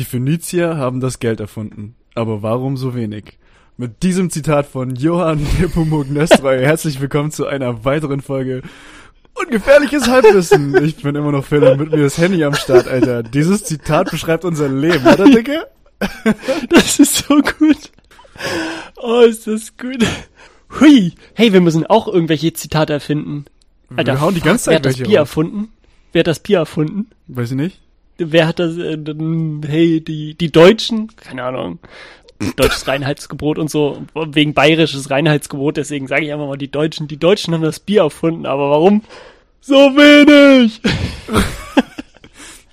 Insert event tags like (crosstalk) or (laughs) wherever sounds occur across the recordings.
Die Phönizier haben das Geld erfunden. Aber warum so wenig? Mit diesem Zitat von Johann Nepomuk Nestroy herzlich willkommen zu einer weiteren Folge Ungefährliches Halbwissen. Ich bin immer noch Phil mit mir das Handy am Start, Alter. Dieses Zitat beschreibt unser Leben, oder, Dicke? Das ist so gut. Oh, ist das gut. Hui. Hey, wir müssen auch irgendwelche Zitate erfinden. Alter, wir hauen die ganze Zeit wer hat das Bier raus. erfunden? Wer hat das Bier erfunden? Weiß ich nicht. Wer hat das, äh, hey, die, die Deutschen? Keine Ahnung. Deutsches (coughs) Reinheitsgebot und so, wegen bayerisches Reinheitsgebot, deswegen sage ich einfach mal die Deutschen. Die Deutschen haben das Bier erfunden, aber warum? So wenig! (laughs)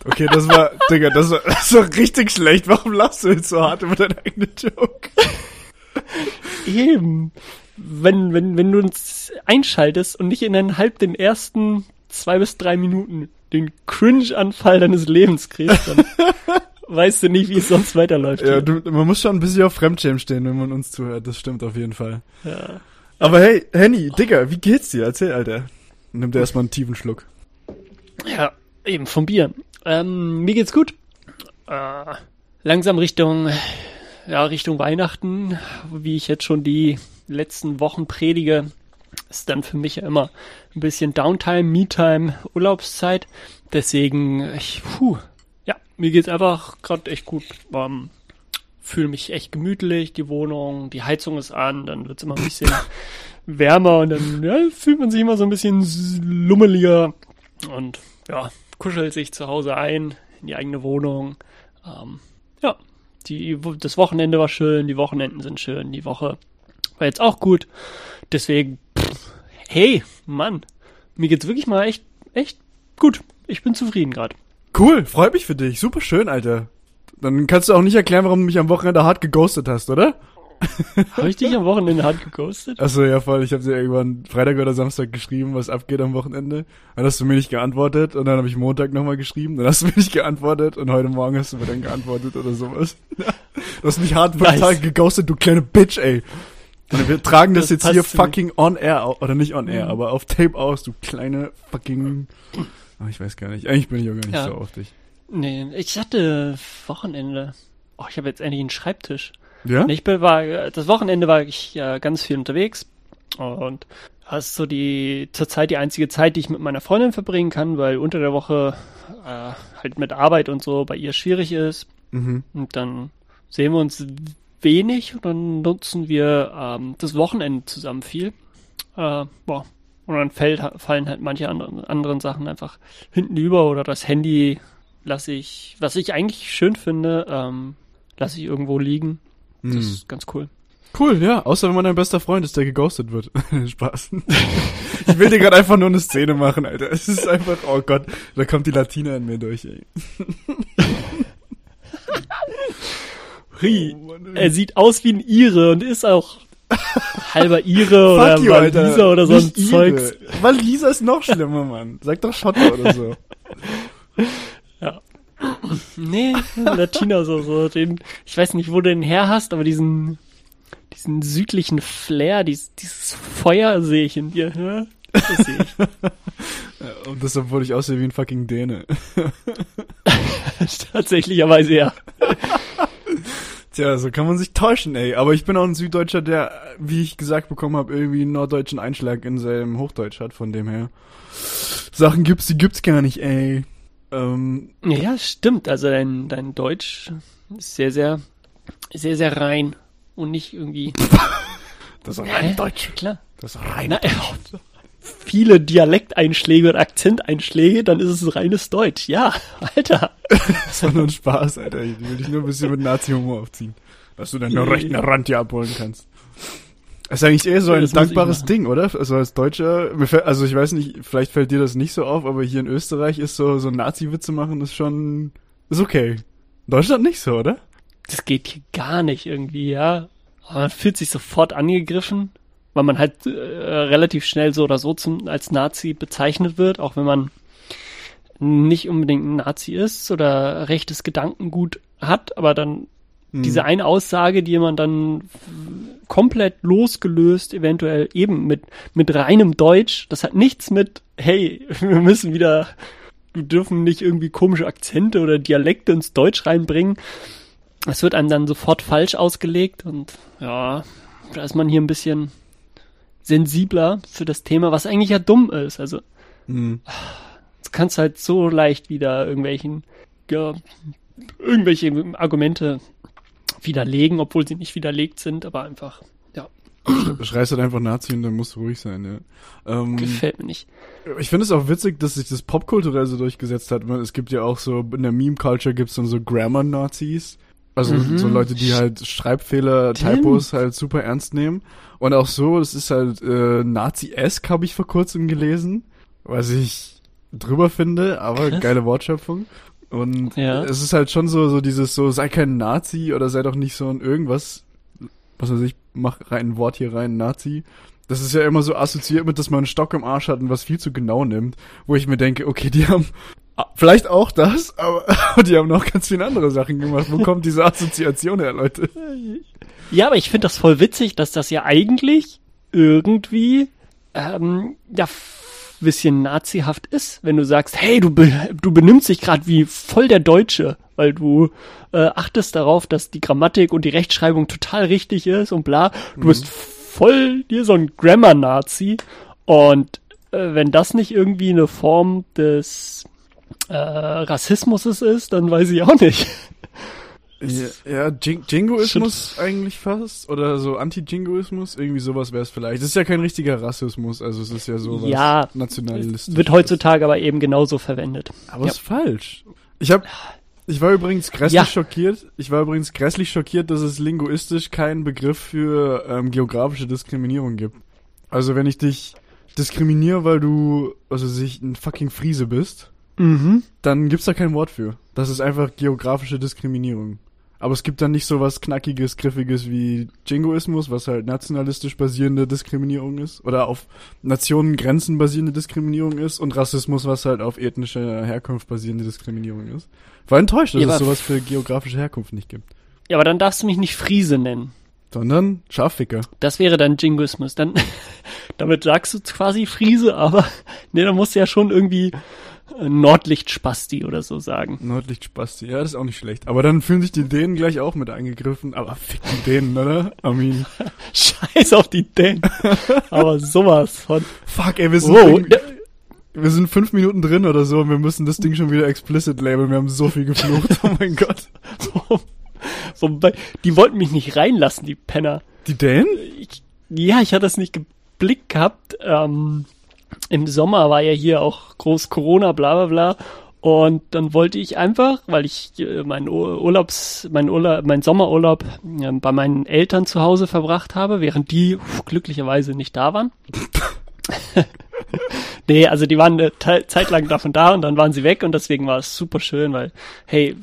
Okay, das war, Digga, das war, das war richtig schlecht. Warum lachst du jetzt so hart über deinen eigenen Joke? (laughs) Eben. Wenn, wenn, wenn du uns einschaltest und nicht innerhalb den ersten zwei bis drei Minuten den Cringe-Anfall deines Lebens kriegst, dann (laughs) weißt du nicht, wie es sonst weiterläuft. Ja, du, man muss schon ein bisschen auf Fremdschämen stehen, wenn man uns zuhört. Das stimmt auf jeden Fall. Ja. Aber hey, Henny, Digga, wie geht's dir? Erzähl, Alter. Nimm dir erstmal einen tiefen Schluck. Ja, eben vom Bier. Ähm, mir geht's gut. Äh, langsam Richtung, ja, Richtung Weihnachten, wie ich jetzt schon die letzten Wochen predige, ist dann für mich ja immer ein bisschen Downtime, Me-Time, Urlaubszeit. Deswegen, ich, puh, ja, mir geht's einfach gerade echt gut. Ähm, fühle mich echt gemütlich, die Wohnung, die Heizung ist an, dann wird's immer ein bisschen (laughs) wärmer und dann ja, fühlt man sich immer so ein bisschen lummeliger und ja, kuschelt sich zu Hause ein in die eigene Wohnung. Ähm, ja, die, das Wochenende war schön, die Wochenenden sind schön, die Woche war jetzt auch gut. Deswegen, pff, hey, Mann, mir geht's wirklich mal echt, echt gut. Ich bin zufrieden gerade. Cool, freut mich für dich. Super schön, Alter. Dann kannst du auch nicht erklären, warum du mich am Wochenende hart geghostet hast, oder? Habe ich dich am Wochenende hart geghostet? Achso, ja voll. Ich habe dir irgendwann Freitag oder Samstag geschrieben, was abgeht am Wochenende. Dann hast du mir nicht geantwortet und dann habe ich Montag nochmal geschrieben. Dann hast du mir nicht geantwortet und heute Morgen hast du mir dann geantwortet oder sowas. (laughs) du hast mich hart nice. geghostet, du kleine Bitch, ey. Und wir tragen das, das jetzt hier fucking on air, oder nicht on air, mhm. aber auf Tape aus, du kleine fucking. Oh, ich weiß gar nicht. Eigentlich bin ich auch gar nicht ja. so auf dich. Nee, ich hatte Wochenende. Oh, ich habe jetzt endlich einen Schreibtisch. Ja? Ich bin, war, das Wochenende war ich ja ganz viel unterwegs und das ist so die zurzeit die einzige Zeit, die ich mit meiner Freundin verbringen kann, weil unter der Woche äh, halt mit Arbeit und so bei ihr schwierig ist. Mhm. Und dann sehen wir uns wenig und dann nutzen wir ähm, das Wochenende zusammen viel. Äh, boah. Und dann fällt, fallen halt manche anderen, anderen Sachen einfach hinten über oder das Handy lasse ich, was ich eigentlich schön finde, ähm, lasse ich irgendwo liegen. Das hm. ist ganz cool. Cool, ja. Außer wenn man dein bester Freund ist, der geghostet wird. (laughs) Spaß. ich will dir gerade einfach nur eine Szene machen, Alter. Es ist einfach, oh Gott, da kommt die Latina in mir durch, ey. Hui, oh er sieht aus wie ein Ire und ist auch (laughs) halber Ire oder you, Waliser oder so ein Zeugs. Waliser ist noch schlimmer, Mann. Sag doch Schotter oder so. (laughs) Ja. Nee, Latina so, so den, ich weiß nicht, wo du den her hast, aber diesen, diesen südlichen Flair, dieses, dieses Feuer sehe ich in dir, ne? Das sehe ich. (laughs) Und das, obwohl ich aussehe wie ein fucking Däne. Tatsächlicherweise ja. Tja, so kann man sich täuschen, ey. Aber ich bin auch ein Süddeutscher, der, wie ich gesagt bekommen habe, irgendwie einen norddeutschen Einschlag in seinem Hochdeutsch hat, von dem her. Sachen gibt's, die gibt's gar nicht, ey. Ähm, ja, stimmt. Also dein, dein Deutsch ist sehr, sehr, sehr, sehr rein und nicht irgendwie. (laughs) das ist rein Deutsch. Klar. Das ist rein Na, Deutsch. (laughs) Viele Dialekteinschläge und Akzenteinschläge, dann ist es reines Deutsch. Ja, (laughs) Alter. das war nur ein Spaß, Alter. Ich will dich nur ein bisschen mit Nazi-Humor aufziehen. Dass du deinen rechten Rand hier abholen kannst. Das ist eigentlich eher so ein dankbares Ding, oder? Also als Deutscher, also ich weiß nicht, vielleicht fällt dir das nicht so auf, aber hier in Österreich ist so, so Nazi-Witze machen, ist schon, ist okay. In Deutschland nicht so, oder? Das geht hier gar nicht irgendwie, ja. Aber man fühlt sich sofort angegriffen, weil man halt äh, relativ schnell so oder so zum, als Nazi bezeichnet wird, auch wenn man nicht unbedingt ein Nazi ist oder rechtes Gedankengut hat, aber dann Mhm. Diese eine Aussage, die man dann komplett losgelöst, eventuell eben mit, mit reinem Deutsch, das hat nichts mit, hey, (laughs) wir müssen wieder wir dürfen nicht irgendwie komische Akzente oder Dialekte ins Deutsch reinbringen. Es wird einem dann sofort falsch ausgelegt und ja, da ist man hier ein bisschen sensibler für das Thema, was eigentlich ja dumm ist. Also, Hm. du kannst halt so leicht wieder irgendwelchen, ja, irgendwelche Argumente widerlegen, obwohl sie nicht widerlegt sind, aber einfach, ja, Schreist halt einfach Nazi und dann musst du ruhig sein, ja. Ähm, gefällt mir nicht. Ich finde es auch witzig, dass sich das popkulturell so durchgesetzt hat. Es gibt ja auch so, in der Meme-Culture gibt's dann so Grammar-Nazis. Also Mhm. so Leute, die halt Schreibfehler, Stimmt. Typos halt super ernst nehmen. Und auch so, das ist halt äh, Nazi-esque, habe ich vor kurzem gelesen. Was ich drüber finde, aber Krass. geile Wortschöpfung. Und Ja. es ist halt schon so, so dieses so, sei kein Nazi oder sei doch nicht so ein irgendwas. Was weiß ich, mach rein ein Wort hier rein, Nazi. Das ist ja immer so assoziiert mit, dass man einen Stock im Arsch hat und was viel zu genau nimmt. Wo ich mir denke, okay, die haben vielleicht auch das, aber (laughs) die haben noch ganz viele andere Sachen gemacht. Wo kommt diese Assoziation her, Leute? Ja, aber ich finde das voll witzig, dass das ja eigentlich irgendwie ähm, ja bisschen nazihaft ist, wenn du sagst, hey, du be du benimmst dich gerade wie voll der Deutsche, weil du äh, achtest darauf, dass die Grammatik und die Rechtschreibung total richtig ist und bla. Du bist voll hier so ein Grammar-Nazi und äh, wenn das nicht irgendwie eine Form des äh, Rassismus ist, dann weiß ich auch nicht. Ja, ja Jing Jingoismus eigentlich fast oder so Anti-Jingoismus, irgendwie sowas wäre es vielleicht. Das ist ja kein richtiger Rassismus, also es ist ja sowas Ja, nationalistisch. Wird heutzutage aber eben genauso verwendet. Aber Ja. ist falsch. Ich hab, ich war übrigens grässlich Ja. schockiert. Ich war übrigens grässlich schockiert, dass es linguistisch keinen Begriff für ähm, geografische Diskriminierung gibt. Also wenn ich dich diskriminiere, weil du, also sich ein fucking Friese bist, Mhm. dann gibt's da kein Wort für. Das ist einfach geografische Diskriminierung. Aber es gibt dann nicht so was knackiges, griffiges wie Jingoismus, was halt nationalistisch basierende Diskriminierung ist. Oder auf Nationengrenzen basierende Diskriminierung ist. Und Rassismus, was halt auf ethnische Herkunft basierende Diskriminierung ist. War enttäuscht, dass Ja, es sowas für geografische Herkunft nicht gibt. Ja, aber dann darfst du mich nicht Friese nennen. Sondern Schafficker. Das wäre dann Jingoismus. Dann, (laughs) damit sagst du quasi Friese, aber (laughs) nee, dann musst du ja schon irgendwie Nordlichtspasti oder so sagen. Nordlichtspasti. Ja, das ist auch nicht schlecht. Aber dann fühlen sich die Dänen gleich auch mit eingegriffen. Aber fick die Dänen, oder? Mean, (laughs) Scheiß auf die Dänen. aber sowas von. fuck, ey, wir sind, Wow. irgendwie- wir sind fünf Minuten drin oder so und wir müssen das Ding schon wieder explicit labeln. Wir haben so viel geflucht. Oh mein Gott. (laughs) Wobei, die wollten mich nicht reinlassen, die Penner. Die Dänen? ich, ja, ich hatte das nicht geblickt gehabt. Ähm, Im Sommer war ja hier auch groß Corona, bla bla bla. Und dann wollte ich einfach, weil ich äh, meinen Ur- Urlaubs, meinen Urlaub, meinen Sommerurlaub äh, bei meinen Eltern zu Hause verbracht habe, während die pf, glücklicherweise nicht da waren. (laughs) nee, also die waren eine Zeit lang davon da und dann waren sie weg und deswegen war es super schön, weil, hey,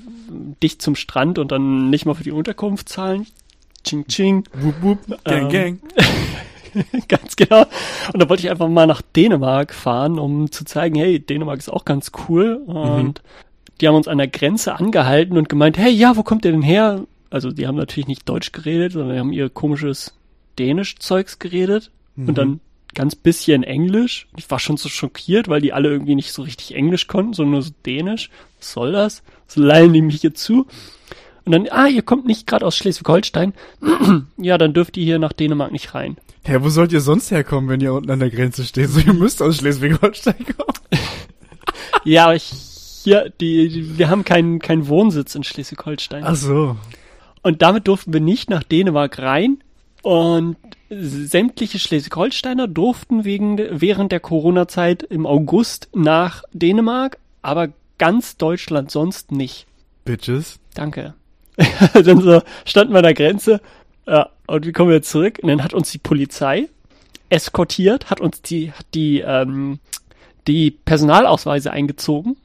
dicht zum Strand und dann nicht mal für die Unterkunft zahlen. Ching ching. Wup, wup. Gang, Ähm, gang. (laughs) (laughs) Ganz genau. Und da wollte ich einfach mal nach Dänemark fahren, um zu zeigen, hey, Dänemark ist auch ganz cool. Und die haben uns an der Grenze angehalten und gemeint, hey, ja, wo kommt ihr denn her? Also die haben natürlich nicht Deutsch geredet, sondern die haben ihr komisches Dänisch-Zeugs geredet und dann ganz bisschen Englisch. Ich war schon so schockiert, weil die alle irgendwie nicht so richtig Englisch konnten, sondern nur so Dänisch. Was soll das? So leihen die mich hier zu. Und dann, ah, ihr kommt nicht gerade aus Schleswig-Holstein. (clears throat) ja, dann dürft ihr hier nach Dänemark nicht rein. Hä, wo sollt ihr sonst herkommen, wenn ihr unten an der Grenze steht? So, ihr müsst aus Schleswig-Holstein kommen. (laughs) Ja, aber ich, hier, die, die, wir haben keinen keinen Wohnsitz in Schleswig-Holstein. Ach so. Und damit durften wir nicht nach Dänemark rein. Und sämtliche Schleswig-Holsteiner durften wegen, während der Corona-Zeit im August nach Dänemark, aber ganz Deutschland sonst nicht. Bitches. Danke. (laughs) dann so standen wir an der Grenze. Ja, und wie kommen wir zurück? Und dann hat uns die Polizei eskortiert, hat uns die, hat die, ähm, die Personalausweise eingezogen,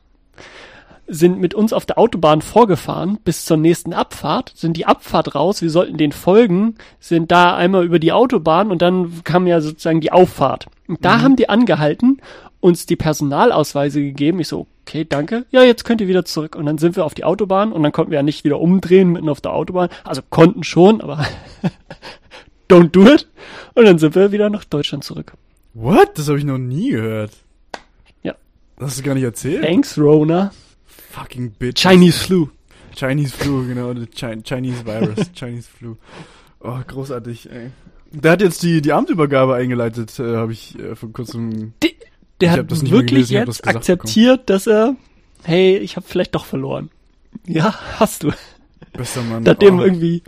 sind mit uns auf der Autobahn vorgefahren bis zur nächsten Abfahrt, sind die Abfahrt raus, wir sollten den folgen, sind da einmal über die Autobahn und dann kam ja sozusagen die Auffahrt. Und da haben die angehalten, uns die Personalausweise gegeben. Ich so, okay, danke. Ja, jetzt könnt ihr wieder zurück. Und dann sind wir auf die Autobahn und dann konnten wir ja nicht wieder umdrehen mitten auf der Autobahn. Also konnten schon, aber (laughs) don't do it. Und dann sind wir wieder nach Deutschland zurück. What? Das habe ich noch nie gehört. Ja. Das hast du gar nicht erzählt? Thanks, Rona. Fucking bitch. Chinese Flu. Chinese Flu, genau, the Chi Chinese Virus, (laughs) Chinese Flu. Oh, großartig, ey. Der hat jetzt die, die Amtübergabe eingeleitet, äh, habe ich äh, vor kurzem. Der hat wirklich gelesen, jetzt akzeptiert, dass er, hey, ich habe vielleicht doch verloren. Ja, hast du. Bester Mann. Nachdem oh. irgendwie,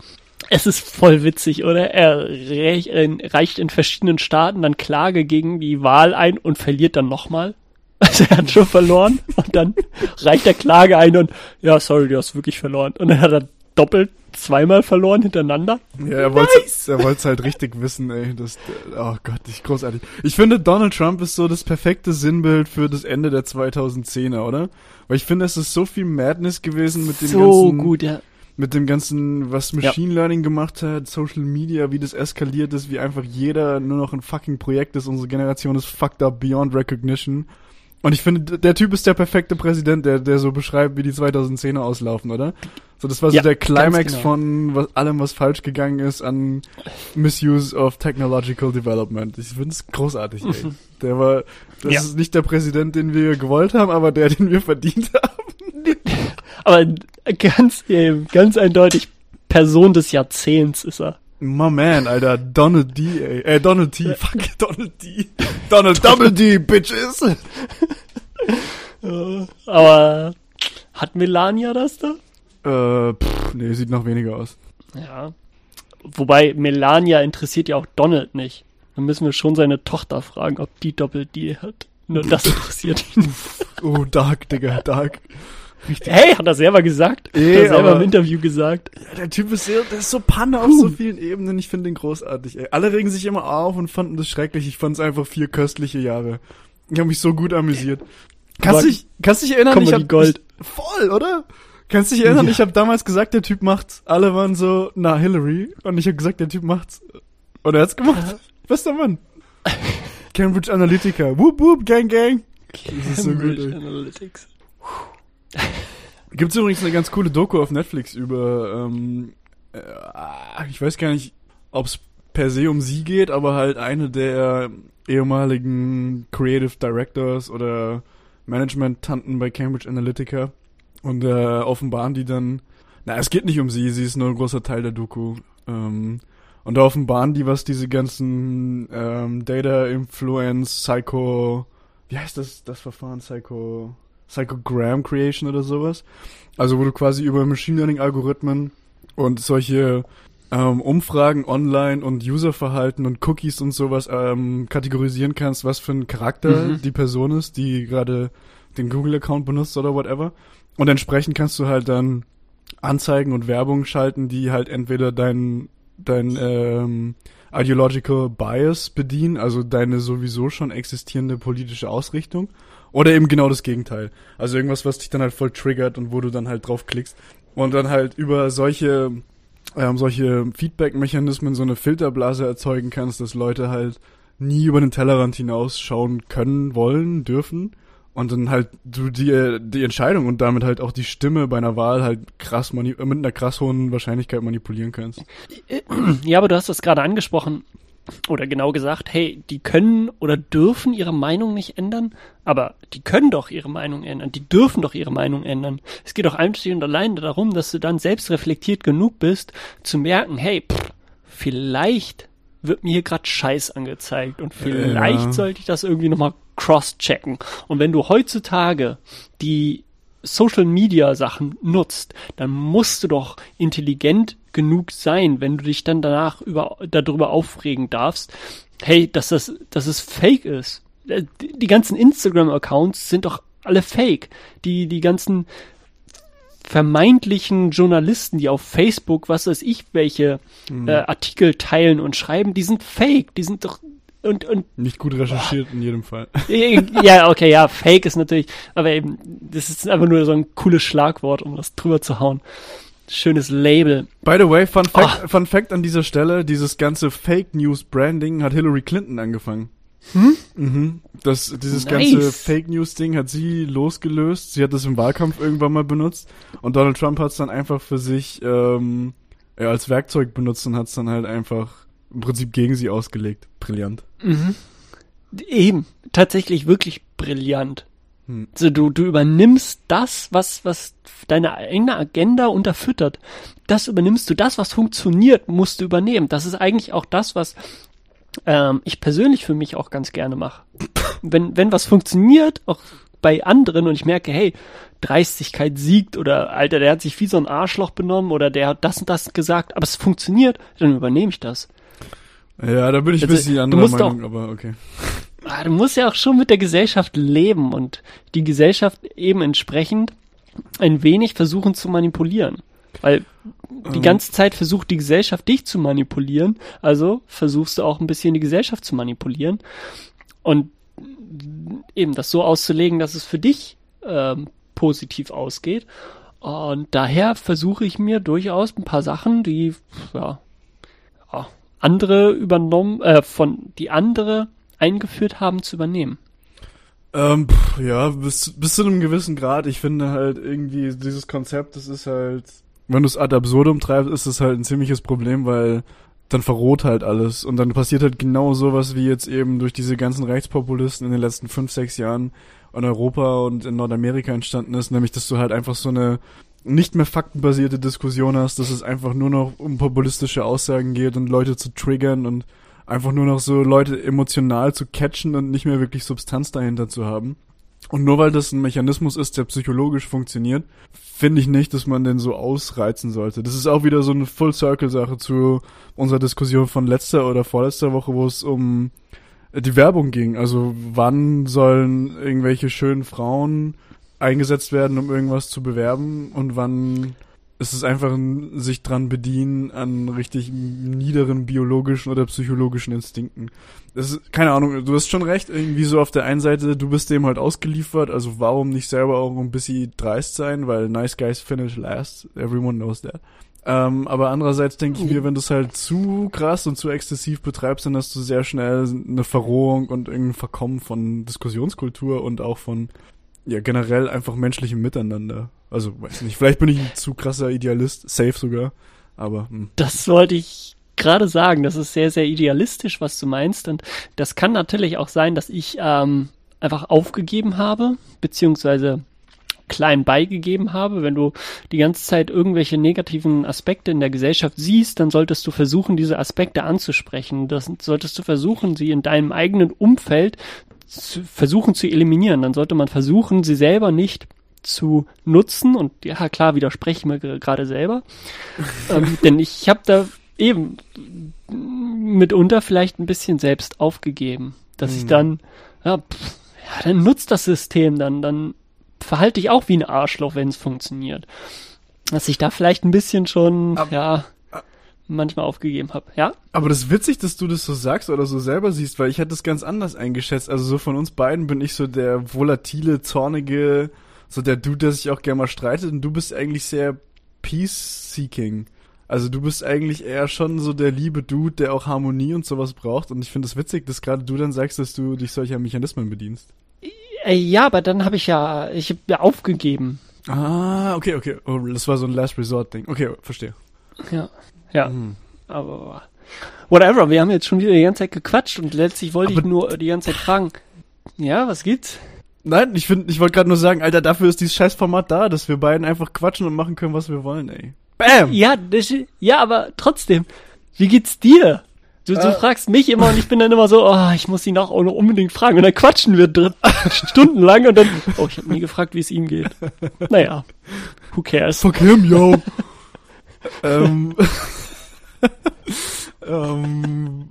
es ist voll witzig, oder? Er reich, reicht in verschiedenen Staaten dann Klage gegen die Wahl ein und verliert dann nochmal. (laughs) Also er hat schon verloren und dann reicht er Klage ein und, ja, sorry, du hast wirklich verloren. Und dann hat er doppelt zweimal verloren hintereinander. Ja, er wollte er wollt's halt richtig wissen, ey. Das, oh Gott, ich großartig. Ich finde, Donald Trump ist so das perfekte Sinnbild für das Ende der 2010er, oder? Weil ich finde, es ist so viel Madness gewesen mit dem so ganzen, gut, ja. mit dem ganzen, was Machine Learning gemacht hat, Social Media, wie das eskaliert ist, wie einfach jeder nur noch ein fucking Projekt ist. Unsere Generation ist fucked up beyond recognition. Und ich finde, der Typ ist der perfekte Präsident, der, der so beschreibt, wie die 2010er auslaufen, oder? So, das war so Ja, der Climax genau. von was, allem, was falsch gegangen ist an Misuse of Technological Development. Ich finde es großartig, ey. (laughs) Der war, das Ja. ist nicht der Präsident, den wir gewollt haben, aber der, den wir verdient (laughs) haben. Aber ganz, äh, ganz eindeutig Person des Jahrzehnts ist er. My man, Alter, Donald D, ey. Äh, Donald T, fuck, (laughs) Donald D. Donald Double D, bitches. (laughs) Aber hat Melania das da? Äh, pff, nee, sieht noch weniger aus. Ja. Wobei Melania interessiert ja auch Donald nicht. Dann müssen wir schon seine Tochter fragen, ob die Doppel-D hat. Nur das (laughs) interessiert ihn. Oh, dark, Digga, dark. Richtig. Hey, hat er selber gesagt? Hat Eh, er selber aber- im Interview gesagt. Ja, der Typ ist, sehr, der ist so Panne auf so vielen Ebenen. Ich finde ihn großartig, ey. Alle regen sich immer auf und fanden das schrecklich. Ich fand es einfach vier köstliche Jahre. Ich habe mich so gut amüsiert. Kannst dich, kannst dich erinnern? Comedy ich hab, Gold. Ich, voll, oder? Kannst du dich erinnern? Ja. Ich habe damals gesagt, der Typ macht's. Alle waren so, na, Hillary. Und ich habe gesagt, der Typ macht's. Und er hat's gemacht. Bester Mann. Cambridge Analytica. Whoop, whoop, gang, gang. Das ist so gut, Cambridge ey. Analytics. (laughs) Gibt's übrigens eine ganz coole Doku auf Netflix über, ähm, äh, ich weiß gar nicht, ob's per se um sie geht, aber halt eine der ehemaligen Creative Directors oder Management-Tanten bei Cambridge Analytica. Und äh, offenbaren die dann, na, es geht nicht um sie, sie ist nur ein großer Teil der Doku. Ähm, und da offenbaren die, was diese ganzen ähm, Data Influence, Psycho, wie heißt das, das Verfahren, Psycho, Psychogram Creation oder sowas. Also wo du quasi über Machine Learning Algorithmen und solche ähm, Umfragen online und Userverhalten und Cookies und sowas ähm, kategorisieren kannst, was für ein Charakter Mhm. die Person ist, die gerade den Google-Account benutzt oder whatever. Und entsprechend kannst du halt dann Anzeigen und Werbung schalten, die halt entweder dein, dein ähm, ideological Bias bedienen, also deine sowieso schon existierende politische Ausrichtung, oder eben genau das Gegenteil. Also irgendwas, was dich dann halt voll triggert und wo du dann halt drauf klickst und dann halt über solche ähm, solche Feedback-Mechanismen so eine Filterblase erzeugen kannst, dass Leute halt nie über den Tellerrand hinausschauen können, wollen, dürfen und dann halt du die, die Entscheidung und damit halt auch die Stimme bei einer Wahl halt krass mit einer krass hohen Wahrscheinlichkeit manipulieren kannst. Ja, aber du hast das gerade angesprochen. Oder genau gesagt, hey, die können oder dürfen ihre Meinung nicht ändern, aber die können doch ihre Meinung ändern, die dürfen doch ihre Meinung ändern. Es geht doch einzig und allein darum, dass du dann selbst reflektiert genug bist, zu merken, hey, pff, vielleicht wird mir hier gerade Scheiß angezeigt und vielleicht Ja. sollte ich das irgendwie nochmal cross-checken. Und wenn du heutzutage die Social Media Sachen nutzt, dann musst du doch intelligent genug sein, wenn du dich dann danach über, darüber aufregen darfst, hey, dass das, dass es fake ist. Äh, Die ganzen Instagram-Accounts sind doch alle fake. Die, die ganzen vermeintlichen Journalisten, die auf Facebook, was weiß ich, welche äh, Artikel teilen und schreiben, die sind fake. Die sind doch, und, und Nicht gut recherchiert in jedem Fall. (laughs) ja, okay, ja, Fake ist natürlich, aber eben, das ist einfach nur so ein cooles Schlagwort, um das drüber zu hauen. Schönes Label. By the way, Fun Fact, Ah. Fun Fact an dieser Stelle, dieses ganze Fake News Branding hat Hillary Clinton angefangen. Mhm. Das, dieses Nice. ganze Fake News Ding hat sie losgelöst. Sie hat das im Wahlkampf irgendwann mal benutzt und Donald Trump hat es dann einfach für sich ähm, ja, als Werkzeug benutzt und hat es dann halt einfach im Prinzip gegen sie ausgelegt. Brillant. Eben, tatsächlich wirklich brillant. Also du, du übernimmst das, was, was deine eigene Agenda unterfüttert. Das übernimmst du. Das, was funktioniert, musst du übernehmen. Das ist eigentlich auch das, was ähm, ich persönlich für mich auch ganz gerne mache. Wenn, wenn was funktioniert, auch bei anderen und ich merke, hey, Dreistigkeit siegt oder Alter, der hat sich wie so ein Arschloch benommen oder der hat das und das gesagt, aber es funktioniert, dann übernehme ich das. Ja, da bin ich ein also, bisschen anderer Meinung, auch, aber okay. Ah, du musst ja auch schon mit der Gesellschaft leben und die Gesellschaft eben entsprechend ein wenig versuchen zu manipulieren. Weil die ähm. ganze Zeit versucht die Gesellschaft dich zu manipulieren, also versuchst du auch ein bisschen die Gesellschaft zu manipulieren und eben das so auszulegen, dass es für dich ähm, positiv ausgeht. Und daher versuche ich mir durchaus ein paar Sachen, die ja, ja andere übernommen, äh, von die andere eingeführt haben, zu übernehmen. Ähm, pff, ja, bis, bis zu einem gewissen Grad. Ich finde halt irgendwie dieses Konzept, das ist halt, wenn du es ad absurdum treibst, ist es halt ein ziemliches Problem, weil dann verroht halt alles und dann passiert halt genau sowas wie jetzt eben durch diese ganzen Rechtspopulisten in den letzten fünf, sechs Jahren in Europa und in Nordamerika entstanden ist, nämlich dass du halt einfach so eine nicht mehr faktenbasierte Diskussion hast, dass es einfach nur noch um populistische Aussagen geht und Leute zu triggern und einfach nur noch so Leute emotional zu catchen und nicht mehr wirklich Substanz dahinter zu haben. Und nur weil das ein Mechanismus ist, der psychologisch funktioniert, finde ich nicht, dass man den so ausreizen sollte. Das ist auch wieder so eine Full-Circle-Sache zu unserer Diskussion von letzter oder vorletzter Woche, wo es um die Werbung ging. Also wann sollen irgendwelche schönen Frauen eingesetzt werden, um irgendwas zu bewerben und wann ist es einfach ein sich dran bedienen an richtig niederen biologischen oder psychologischen Instinkten. Das ist, keine Ahnung, du hast schon recht, irgendwie so auf der einen Seite, du bist dem halt ausgeliefert, also warum nicht selber auch ein bisschen dreist sein, weil nice guys finish last, everyone knows that. Ähm, aber andererseits denke ich mir, wenn du es halt zu krass und zu exzessiv betreibst, dann hast du sehr schnell eine Verrohung und irgendein Verkommen von Diskussionskultur und auch von ja generell einfach menschlichem Miteinander. Also, weiß nicht, vielleicht bin ich ein zu krasser Idealist, safe sogar, aber. Hm. Das wollte ich gerade sagen, das ist sehr, sehr idealistisch, was du meinst. Und das kann natürlich auch sein, dass ich ähm, einfach aufgegeben habe, beziehungsweise klein beigegeben habe. Wenn du die ganze Zeit irgendwelche negativen Aspekte in der Gesellschaft siehst, dann solltest du versuchen, diese Aspekte anzusprechen. Das solltest du versuchen, sie in deinem eigenen Umfeld zu, versuchen zu eliminieren. Dann sollte man versuchen, sie selber nicht zu nutzen und ja klar widerspreche ich mir gerade selber, (laughs) ähm, denn ich habe da eben mitunter vielleicht ein bisschen selbst aufgegeben, dass hm. ich dann ja, pff, ja, dann nutzt das System, dann dann verhalte ich auch wie ein Arschloch, wenn es funktioniert, dass ich da vielleicht ein bisschen schon Ab ja manchmal aufgegeben habe, ja? Aber das ist witzig, dass du das so sagst oder so selber siehst, weil ich hätte das ganz anders eingeschätzt. Also so von uns beiden bin ich so der volatile, zornige, so der Dude, der sich auch gerne mal streitet und du bist eigentlich sehr peace-seeking. Also du bist eigentlich eher schon so der liebe Dude, der auch Harmonie und sowas braucht. Und ich finde es das witzig, dass gerade du dann sagst, dass du dich solcher Mechanismen bedienst. Äh, ja, aber dann habe ich ja, ich habe ja aufgegeben. Ah, okay, okay. Oh, das war so ein Last Resort Ding. Okay, verstehe. Ja, ja. Mhm. Aber whatever. Wir haben jetzt schon wieder die ganze Zeit gequatscht und letztlich wollte aber ich nur die ganze Zeit fragen. Ja, was gibt's? Nein, ich finde, ich wollte gerade nur sagen, Alter, dafür ist dieses Scheißformat da, dass wir beiden einfach quatschen und machen können, was wir wollen, ey. Bam! Ja, das, ja, aber trotzdem, wie geht's dir? Du, du äh, fragst mich immer und ich bin dann immer so, oh, ich muss ihn auch unbedingt fragen. Und dann quatschen wir drin, stundenlang und dann, oh, ich habe nie gefragt, wie es ihm geht. Naja, who cares? Fuck him, yo. Ähm, (laughs) ähm,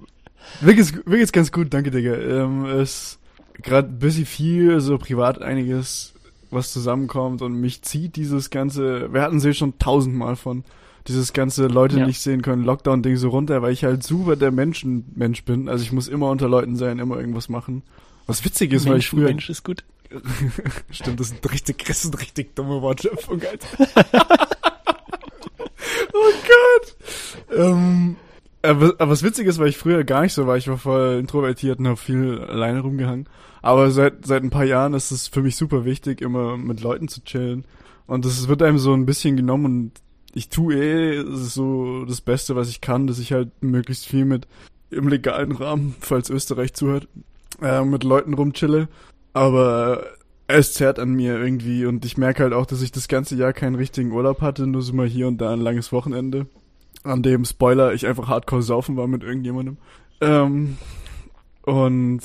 mir geht's, mir geht's ganz gut, danke, Digga. Ähm, es gerade ein bisschen viel, so privat einiges, was zusammenkommt und mich zieht dieses ganze, wir hatten sie schon tausendmal von, dieses ganze Leute ja. nicht sehen können, Lockdown-Ding so runter, weil ich halt super der Menschenmensch bin. Also ich muss immer unter Leuten sein, immer irgendwas machen. Was witzig ist, Mensch, weil ich früher. Mensch ist gut. (laughs) Stimmt, das ist ein richtig, das ist richtig dumme Wortschöpfung, Alter. (laughs) oh Gott. Ähm, aber, aber was witzig ist, weil ich früher gar nicht so war, ich war voll introvertiert und habe viel alleine rumgehangen. Aber seit, seit ein paar Jahren ist es für mich super wichtig, immer mit Leuten zu chillen. Und das wird einem so ein bisschen genommen und ich tue eh so das Beste, was ich kann, dass ich halt möglichst viel mit im legalen Rahmen, falls Österreich zuhört, äh, mit Leuten rumchille. Aber es zerrt an mir irgendwie und ich merke halt auch, dass ich das ganze Jahr keinen richtigen Urlaub hatte, nur so mal hier und da ein langes Wochenende, an dem, Spoiler, ich einfach hardcore saufen war mit irgendjemandem. Ähm, und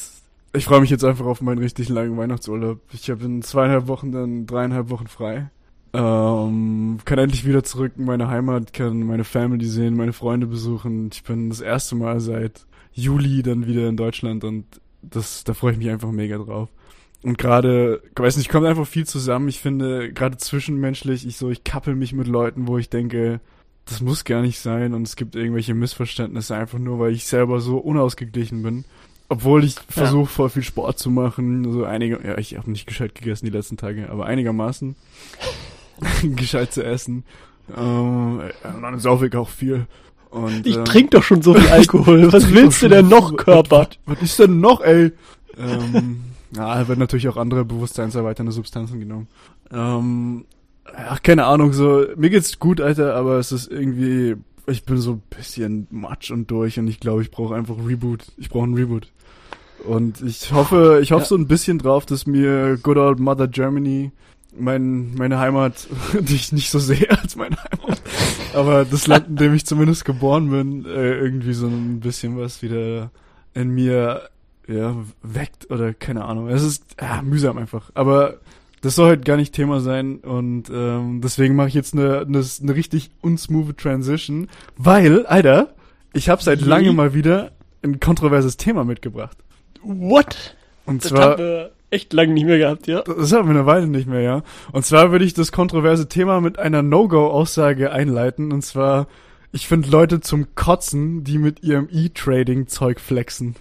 ich freue mich jetzt einfach auf meinen richtig langen Weihnachtsurlaub. Ich habe in zweieinhalb Wochen dann dreieinhalb Wochen frei. Ähm, kann endlich wieder zurück in meine Heimat, kann meine Family sehen, meine Freunde besuchen. Ich bin das erste Mal seit Juli dann wieder in Deutschland und das, da freue ich mich einfach mega drauf. Und gerade, weiß nicht, kommt einfach viel zusammen. Ich finde, gerade zwischenmenschlich, ich so, ich kappel mich mit Leuten, wo ich denke, das muss gar nicht sein und es gibt irgendwelche Missverständnisse einfach nur, weil ich selber so unausgeglichen bin. Obwohl ich versuche, ja. voll viel Sport zu machen. So einige, ja, ich habe nicht gescheit gegessen die letzten Tage, aber einigermaßen (laughs) gescheit zu essen. Ähm, dann saufe ich auch viel. Und, ich ähm, trink doch schon so viel (laughs) Alkohol. Was willst du denn noch, Körper? Was, was ist denn noch, ey? ähm, (laughs) ja, wird natürlich auch andere bewusstseinserweiternde Substanzen genommen. Ähm, ach, keine Ahnung, so, mir geht's gut, Alter, aber es ist irgendwie, ich bin so ein bisschen matsch und durch und ich glaube, ich brauche einfach Reboot. Ich brauche einen Reboot. Und ich hoffe, ich hoffe ja. so ein bisschen drauf, dass mir Good Old Mother Germany, mein, meine Heimat, (laughs) die ich nicht so sehe als meine Heimat, aber das Land, in dem ich zumindest geboren bin, äh, irgendwie so ein bisschen was wieder in mir ja, weckt oder keine Ahnung. Es ist ja, mühsam einfach. Aber das soll halt gar nicht Thema sein und ähm, deswegen mache ich jetzt eine, eine, eine richtig unsmooth Transition, weil, Alter, ich habe seit langem mal wieder ein kontroverses Thema mitgebracht. What? Und das zwar haben wir echt lange nicht mehr gehabt, ja. Das haben wir eine Weile nicht mehr, ja. Und zwar würde ich das kontroverse Thema mit einer No-Go-Aussage einleiten. Und zwar, ich finde Leute zum Kotzen, die mit ihrem E-Trading-Zeug flexen.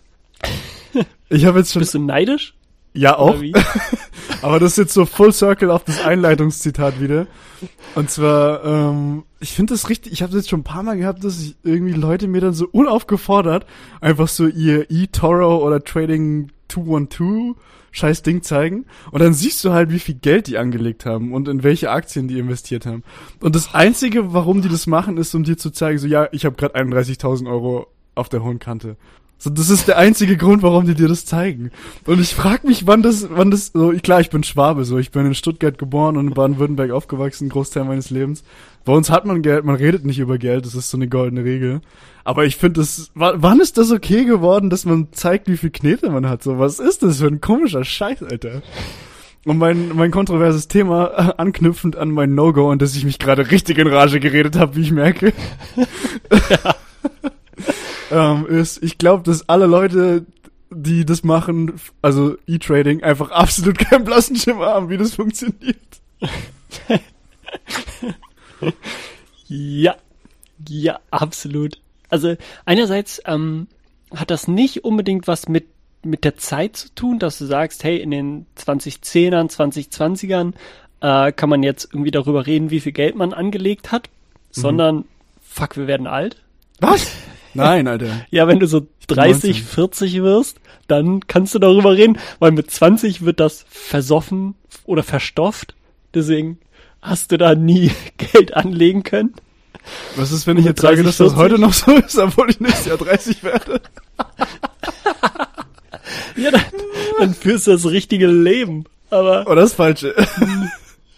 Ich habe jetzt schon. Bist du neidisch? Ja, auch. (laughs) Aber das ist jetzt so Full Circle auf das Einleitungszitat wieder. Und zwar, ähm, ich finde das richtig, ich habe das jetzt schon ein paar Mal gehabt, dass ich irgendwie Leute mir dann so unaufgefordert einfach so ihr eToro oder Trading 212 scheiß Ding zeigen. Und dann siehst du halt, wie viel Geld die angelegt haben und in welche Aktien die investiert haben. Und das Einzige, warum die das machen, ist, um dir zu zeigen, so ja, ich habe gerade 31.000 Euro auf der hohen Kante. So, das ist der einzige Grund, warum die dir das zeigen. Und ich frag mich, wann das, wann das, so, klar, ich bin Schwabe, so, ich bin in Stuttgart geboren und in Baden-Württemberg aufgewachsen, Großteil meines Lebens. Bei uns hat man Geld, man redet nicht über Geld, das ist so eine goldene Regel. Aber ich finde das, wann ist das okay geworden, dass man zeigt, wie viel Knete man hat? So, was ist das für ein komischer Scheiß, Alter? Und mein, mein kontroverses Thema, äh, anknüpfend an mein No-Go, und dass ich mich gerade richtig in Rage geredet habe, wie ich merke. Ja (laughs) (laughs) ähm, ist, ich glaube, dass alle Leute, die das machen, also E-Trading, einfach absolut (laughs) keinen blassen Schimmer haben, wie das funktioniert. ja, ja, absolut. Also einerseits ähm, hat das nicht unbedingt was mit mit der Zeit zu tun, dass du sagst, hey, in den 2010ern, 2020ern äh, kann man jetzt irgendwie darüber reden, wie viel Geld man angelegt hat, mhm. sondern fuck, wir werden alt. Was? (laughs) Nein, Alter. (laughs) ja, wenn du so 30, 40 wirst, dann kannst du darüber reden, weil mit 20 wird das versoffen oder verstofft. Deswegen hast du da nie (laughs) Geld anlegen können. Was ist, wenn ich jetzt 30, sage, dass 40? das heute noch so ist, obwohl ich nächstes Jahr 30 werde? (laughs) ja, dann, dann führst du das richtige Leben. Aber. Oder das falsche.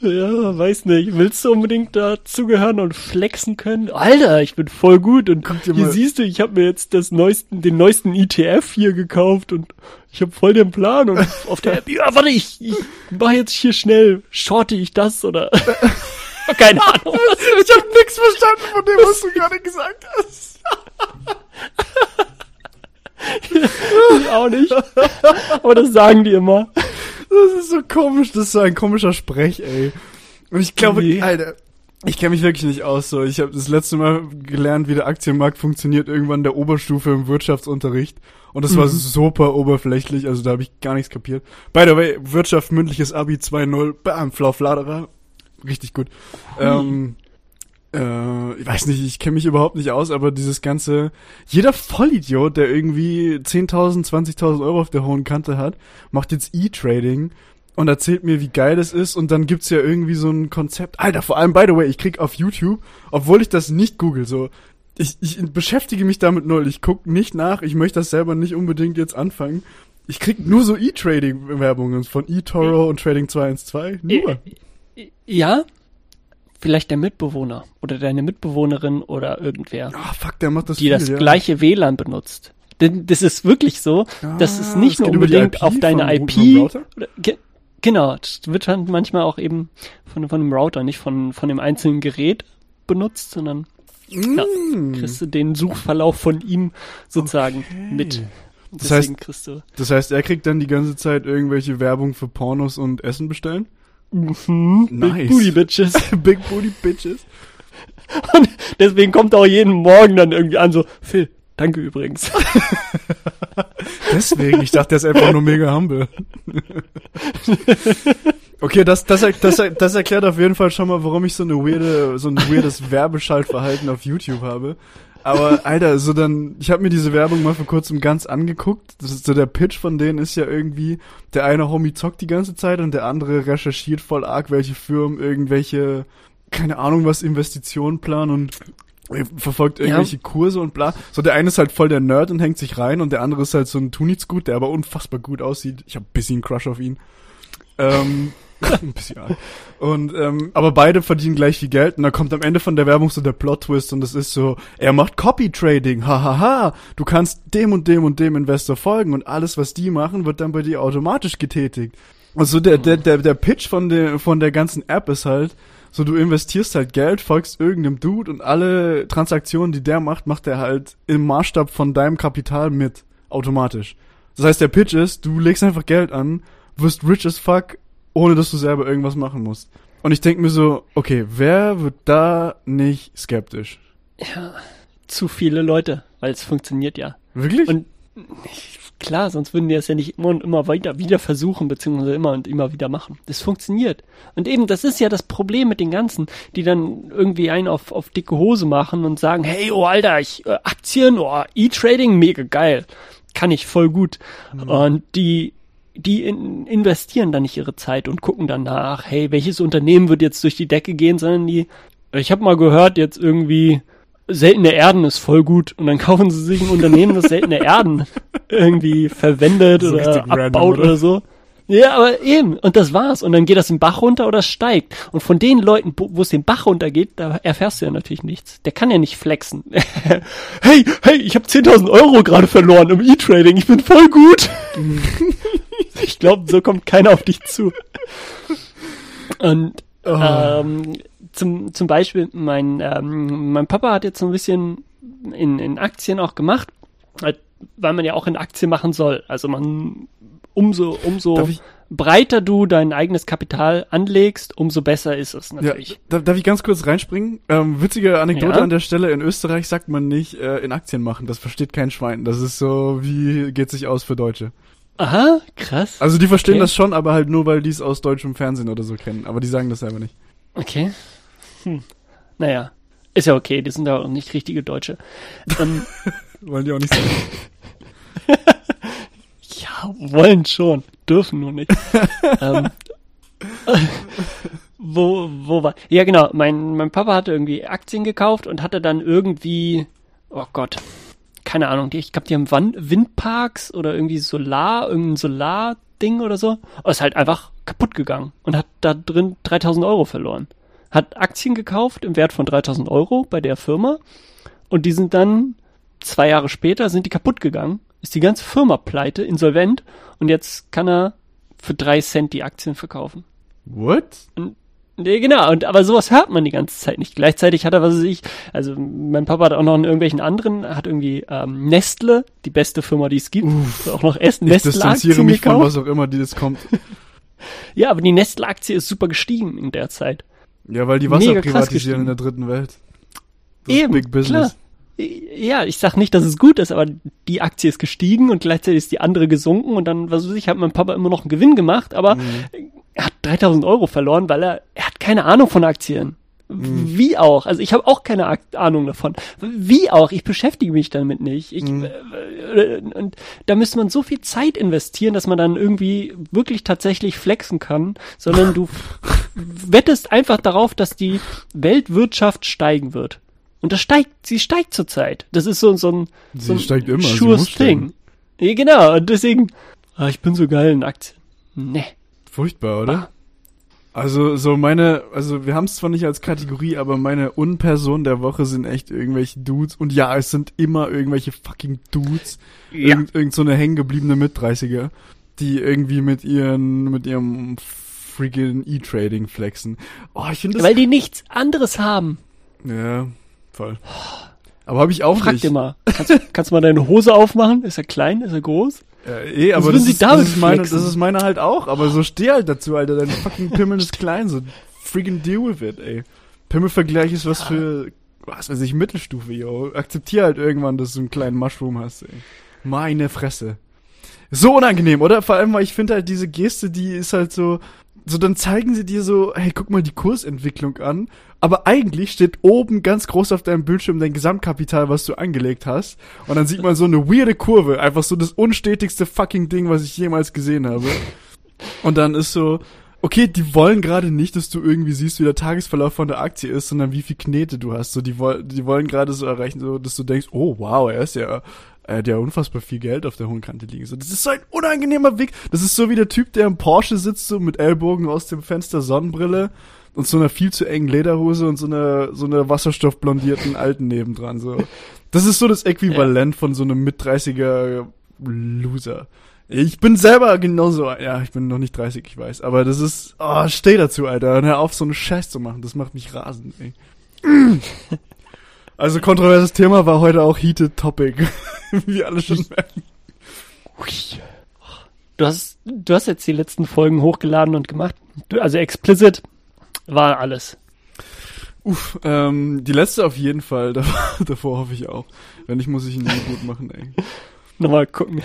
Ja, weiß nicht. Willst du unbedingt dazugehören und flexen können? Alter, ich bin voll gut und hier mal. siehst du, ich habe mir jetzt das neuesten, den neuesten ETF hier gekauft und ich habe voll den Plan und (laughs) auf der App, ja, warte, ich, ich mach jetzt hier schnell, shorte ich das oder (laughs) keine Ahnung. ich habe nichts verstanden von dem, was du gerade gesagt hast. (laughs) ich auch nicht. Aber das sagen die immer. Das ist so komisch, das ist so ein komischer Sprech, ey. Und ich glaube, nee. Alter, ich kenne mich wirklich nicht aus. So, ich habe das letzte Mal gelernt, wie der Aktienmarkt funktioniert, irgendwann in der Oberstufe im Wirtschaftsunterricht. Und das mhm. war super oberflächlich, also da habe ich gar nichts kapiert. By the way, Wirtschaft mündliches Abi 2.0, bam, Flaufladerer. Richtig gut. Mhm. Ähm, äh, ich weiß nicht, ich kenne mich überhaupt nicht aus, aber dieses ganze, jeder Vollidiot, der irgendwie 10.000, 20.000 Euro auf der hohen Kante hat, macht jetzt E-Trading und erzählt mir, wie geil das ist und dann gibt's ja irgendwie so ein Konzept. Alter, vor allem, by the way, ich krieg auf YouTube, obwohl ich das nicht google, so, ich, ich beschäftige mich damit null, ich guck nicht nach, ich möchte das selber nicht unbedingt jetzt anfangen, Ich krieg nur so E-Trading-Werbungen von eToro und Trading 212. Nur. Ja, vielleicht der Mitbewohner oder deine Mitbewohnerin oder irgendwer, Ah, fuck, der macht das die viel, das ja. gleiche WLAN benutzt. Denn das ist wirklich so, dass es Ah, nicht das nur unbedingt auf deine IP oder, ge, genau, das wird dann manchmal auch eben von, von dem Router, nicht von, von dem einzelnen Gerät benutzt, sondern ja, Mm. kriegst du den Suchverlauf von ihm sozusagen mit. Das heißt- Das heißt, er kriegt dann die ganze Zeit irgendwelche Werbung für Pornos und Essen bestellen? Mhm, Nice. (laughs) Big Booty Bitches. Big Booty Bitches. (laughs) Und deswegen kommt er auch jeden Morgen dann irgendwie an so, Phil, danke übrigens. (laughs) Deswegen, ich dachte, der ist einfach nur mega humble. Okay, das, das, das, das erklärt auf jeden Fall schon mal, warum ich so eine weirde, so ein weirdes Werbeschaltverhalten auf YouTube habe. Aber Alter, so dann, ich habe mir diese Werbung mal vor kurzem ganz angeguckt. Das ist so der Pitch von denen ist ja irgendwie, der eine Homie zockt die ganze Zeit und der andere recherchiert voll arg, welche Firmen irgendwelche, keine Ahnung was, Investitionen planen und verfolgt irgendwelche Kurse und bla. So der eine ist halt voll der Nerd und hängt sich rein und der andere ist halt so ein Tunitzgut, der aber unfassbar gut aussieht. Ich habe ein bisschen Crush auf ihn. Ähm, (laughs) ein bisschen arg. Und ähm, aber beide verdienen gleich viel Geld und dann kommt am Ende von der Werbung so der Plot Twist und das ist so, er macht Copy Trading, hahaha. Du kannst dem und dem und dem Investor folgen und alles was die machen wird dann bei dir automatisch getätigt. Also der der der der Pitch von der von der ganzen App ist halt so du investierst halt Geld, folgst irgendeinem Dude und alle Transaktionen, die der macht, macht er halt im Maßstab von deinem Kapital mit automatisch. Das heißt, der Pitch ist, du legst einfach Geld an, wirst rich as fuck, ohne dass du selber irgendwas machen musst. Und ich denk mir so, okay, wer wird da nicht skeptisch? Ja, zu viele Leute, weil es funktioniert ja. Wirklich? Und klar, sonst würden die das ja nicht immer und immer weiter wieder versuchen, beziehungsweise immer und immer wieder machen. Das funktioniert. Und eben, das ist ja das Problem mit den ganzen, die dann irgendwie einen auf, auf dicke Hose machen und sagen, hey, oh Alter, ich, äh, Aktien, oh, E-Trading, mega geil. Kann ich voll gut. Und die, die in, investieren dann nicht ihre Zeit und gucken danach, hey, welches Unternehmen wird jetzt durch die Decke gehen, sondern die, ich habe mal gehört, jetzt irgendwie seltene Erden ist voll gut und dann (laughs) kaufen sie sich ein Unternehmen, das seltene Erden irgendwie verwendet So oder richtig random, abbaut oder? oder so. Ja, aber eben, und das war's. Und dann geht das den Bach runter oder steigt. Und von den Leuten, wo wo es den Bach runtergeht, da erfährst du ja natürlich nichts. Der kann ja nicht flexen. (laughs) hey, hey, ich habe 10.000 Euro gerade verloren im E-Trading, ich bin voll gut. (laughs) ich glaube, so kommt keiner auf dich zu. Und Oh. ähm, zum, zum Beispiel, mein, ähm, mein Papa hat jetzt so ein bisschen in, in Aktien auch gemacht, halt, weil man ja auch in Aktien machen soll. Also man umso, umso breiter du dein eigenes Kapital anlegst, umso besser ist es Ja, natürlich. darf, darf ich ganz kurz reinspringen? Ähm, witzige Anekdote Ja. an der Stelle. In Österreich sagt man nicht äh, in Aktien machen. Das versteht kein Schwein. Das ist so, wie geht sich aus für Deutsche. Aha, krass. Also die verstehen Okay. das schon, aber halt nur, weil die es aus deutschem Fernsehen oder so kennen. Aber die sagen das selber nicht. Okay. Hm. Naja, ist ja okay, die sind ja auch nicht richtige Deutsche. ähm, (laughs) Wollen die auch nicht sagen. (laughs) Ja, wollen schon, dürfen nur nicht. (laughs) ähm, wo, wo war? Ja, genau. Mein, mein Papa hatte irgendwie Aktien gekauft und hatte dann irgendwie, oh Gott, keine Ahnung, die, ich glaube, die haben Windparks oder irgendwie Solar, irgendein Solar-Ding oder so. Und ist halt einfach kaputt gegangen und hat da drin 3000 Euro verloren. Hat Aktien gekauft im Wert von 3000 Euro bei der Firma und die sind dann zwei Jahre später sind die kaputt gegangen, ist die ganze Firma pleite, insolvent und jetzt kann er für drei Cent die Aktien verkaufen. What? Nee, genau, und aber sowas hört man die ganze Zeit nicht. Gleichzeitig hat er, was weiß ich, also mein Papa hat auch noch in irgendwelchen anderen, hat irgendwie ähm, Nestle, die beste Firma, die es gibt, auch noch Essen Ich Nestle distanziere Aktien mich von was auch immer, die das kommt. (laughs) Ja, aber die Nestle Aktie ist super gestiegen in der Zeit. Ja, weil die Mega Wasser krass privatisieren in der dritten Welt. Das Eben, Big Business. klar. Ja, ich sag nicht, dass es gut ist, aber die Aktie ist gestiegen und gleichzeitig ist die andere gesunken und dann, was weiß ich, hat mein Papa immer noch einen Gewinn gemacht, aber Mhm. Er hat 3000 Euro verloren, weil er, er hat keine Ahnung von Aktien. Mhm. Wie auch. Also ich habe auch keine Ahnung davon. Wie auch. Ich beschäftige mich damit nicht. Ich, Mhm. äh, und da müsste man so viel Zeit investieren, dass man dann irgendwie wirklich tatsächlich flexen kann, sondern du (laughs) wettest einfach darauf, dass die Weltwirtschaft steigen wird. Und das steigt, sie steigt zurzeit. Das ist so, so ein, so ein immer, steigen. Ding. Ja, genau. Und deswegen, ah, ich bin so geil in Aktien. Nee. Furchtbar, oder? Also so meine, also wir haben es zwar nicht als Kategorie, aber meine Unperson der Woche sind echt irgendwelche Dudes. Und ja, es sind immer irgendwelche fucking Dudes. Ja. Irgend, irgend so eine hängengebliebene Mit-30er, die irgendwie mit ihren, mit ihrem freaking E-Trading flexen. Oh, ich finde das... Weil die nichts anderes haben. ja, voll. Aber habe ich auch Frag nicht. dir mal. Kannst, kannst du mal deine Hose aufmachen? Ist er klein? Ist er groß? Ja, eh, aber das ist, das, ist meine, das ist meine halt auch. Aber so steh halt dazu, Alter. Dein fucking Pimmel ist klein. So freaking deal with it, ey. Pimmelvergleich ist was für, was weiß ich, Mittelstufe, yo. Akzeptier halt irgendwann, dass du einen kleinen Mushroom hast, ey. Meine Fresse. So unangenehm, oder? Vor allem, weil ich finde halt diese Geste, die ist halt so, so dann zeigen sie dir so, hey, guck mal die Kursentwicklung an. Aber eigentlich steht oben ganz groß auf deinem Bildschirm dein Gesamtkapital, was du angelegt hast. Und dann sieht man so eine weirde Kurve. Einfach so das unstetigste fucking Ding, was ich jemals gesehen habe. Und dann ist so, okay, die wollen gerade nicht, dass du irgendwie siehst, wie der Tagesverlauf von der Aktie ist, sondern wie viel Knete du hast. So, die, woll die wollen gerade so erreichen, so, dass du denkst, oh wow, er ist ja, er hat ja unfassbar viel Geld auf der hohen Kante liegen. So, das ist so ein unangenehmer Weg. Das ist so wie der Typ, der im Porsche sitzt, so mit Ellbogen aus dem Fenster, Sonnenbrille und so einer viel zu engen Lederhose und so einer, so einer wasserstoffblondierten Alten nebendran, so. Das ist so das Äquivalent von so einem Mit-30er Loser. Ich bin selber genauso, ja, ich bin noch nicht 30, ich weiß, aber das ist, oh, steh dazu, Alter, und hör auf, so einen Scheiß zu machen, das macht mich rasend, ey. (clears throat) Also kontroverses Thema war heute auch Heated Topic, (laughs) wie alle schon merken. Du hast, du hast jetzt die letzten Folgen hochgeladen und gemacht. Du, also explicit war alles. Uff, ähm, die letzte auf jeden Fall, (laughs) davor, davor hoffe ich auch. Wenn nicht, muss ich ihn gut machen, ey. Nochmal gucken.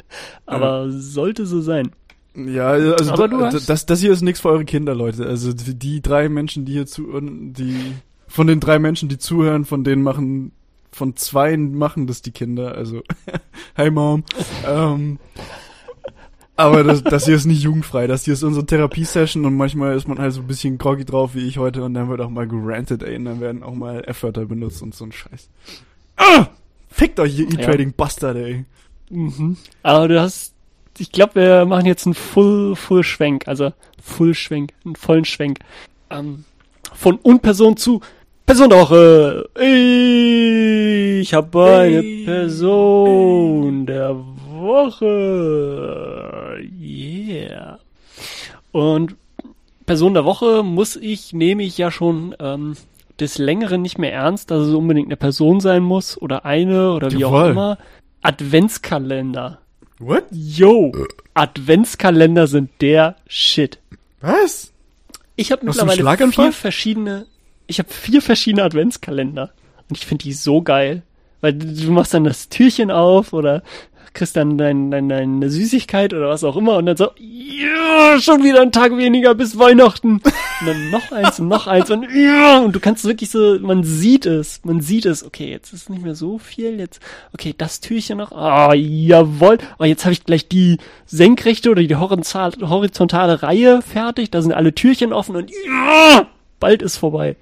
(laughs) Aber sollte so sein. Ja, also Aber du hast- das, das hier ist nichts für eure Kinder, Leute. Also die, die drei Menschen, die hier zuhören, die von den drei Menschen, die zuhören, von denen machen, von zwei machen das die Kinder. Also, (laughs) hi Mom. ähm, aber das, das hier ist nicht jugendfrei. Das hier ist unsere Therapiesession und manchmal ist man halt so ein bisschen groggy drauf wie ich heute und dann wird auch mal gerantet, ey. Und dann werden auch mal F-Wörter benutzt und so ein Scheiß. Ah! Fickt euch, ihr E-Trading Bastard, ey. Mhm. Aber du hast, ich glaube, wir machen jetzt einen Full, Full Schwenk, also Full Schwenk, einen vollen Schwenk. Ähm, von Unperson zu Person der Woche. Ich habe eine. Person der Woche. Yeah. Und Person der Woche muss ich, nehme ich ja schon ähm, des Längeren nicht mehr ernst, dass es unbedingt eine Person sein muss oder eine oder wie auch Jawohl. immer. Adventskalender. What? Yo, Adventskalender sind der Shit. Was? Ich habe mittlerweile vier verschiedene, ich habe vier verschiedene Adventskalender und ich finde die so geil, weil du machst dann das Türchen auf oder kriegst dann dein, dein, deine Süßigkeit oder was auch immer und dann so, ja, schon wieder ein Tag weniger bis Weihnachten. Und dann noch eins und noch eins und ja, und du kannst wirklich so, man sieht es, man sieht es, okay, jetzt ist nicht mehr so viel, jetzt, okay, das Türchen noch, ah, jawohl, oh, jetzt habe ich gleich die senkrechte oder die horizontal, horizontale Reihe fertig, da sind alle Türchen offen und ja, bald ist vorbei.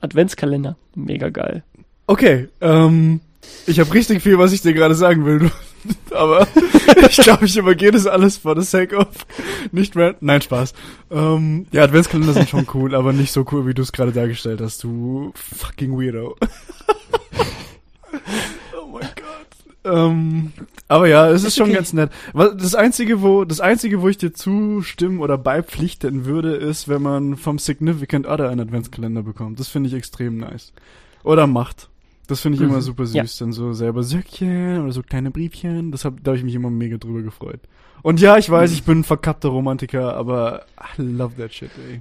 Adventskalender, mega geil. Okay, ähm, ich habe richtig viel, was ich dir gerade sagen will, (laughs) aber (laughs) ich glaube, ich übergehe das alles for the sake of (laughs) nicht mehr. Nein, Spaß. Ähm, ja, Adventskalender sind schon cool, aber nicht so cool, wie du es gerade dargestellt hast, du fucking Weirdo. oh mein Gott. Ähm, aber ja, es ist, Ist schon okay. ganz nett. Das einzige, wo das einzige, wo ich dir zustimmen oder beipflichten würde, ist, wenn man vom Significant Other einen Adventskalender bekommt. Das finde ich extrem nice. Oder macht. Das finde ich immer Mhm. super süß, Ja. dann so selber Söckchen oder so kleine Briefchen. Das hab, da habe ich mich immer mega drüber gefreut. Und ja, ich weiß, ich bin ein verkappter Romantiker, aber I love that shit, ey.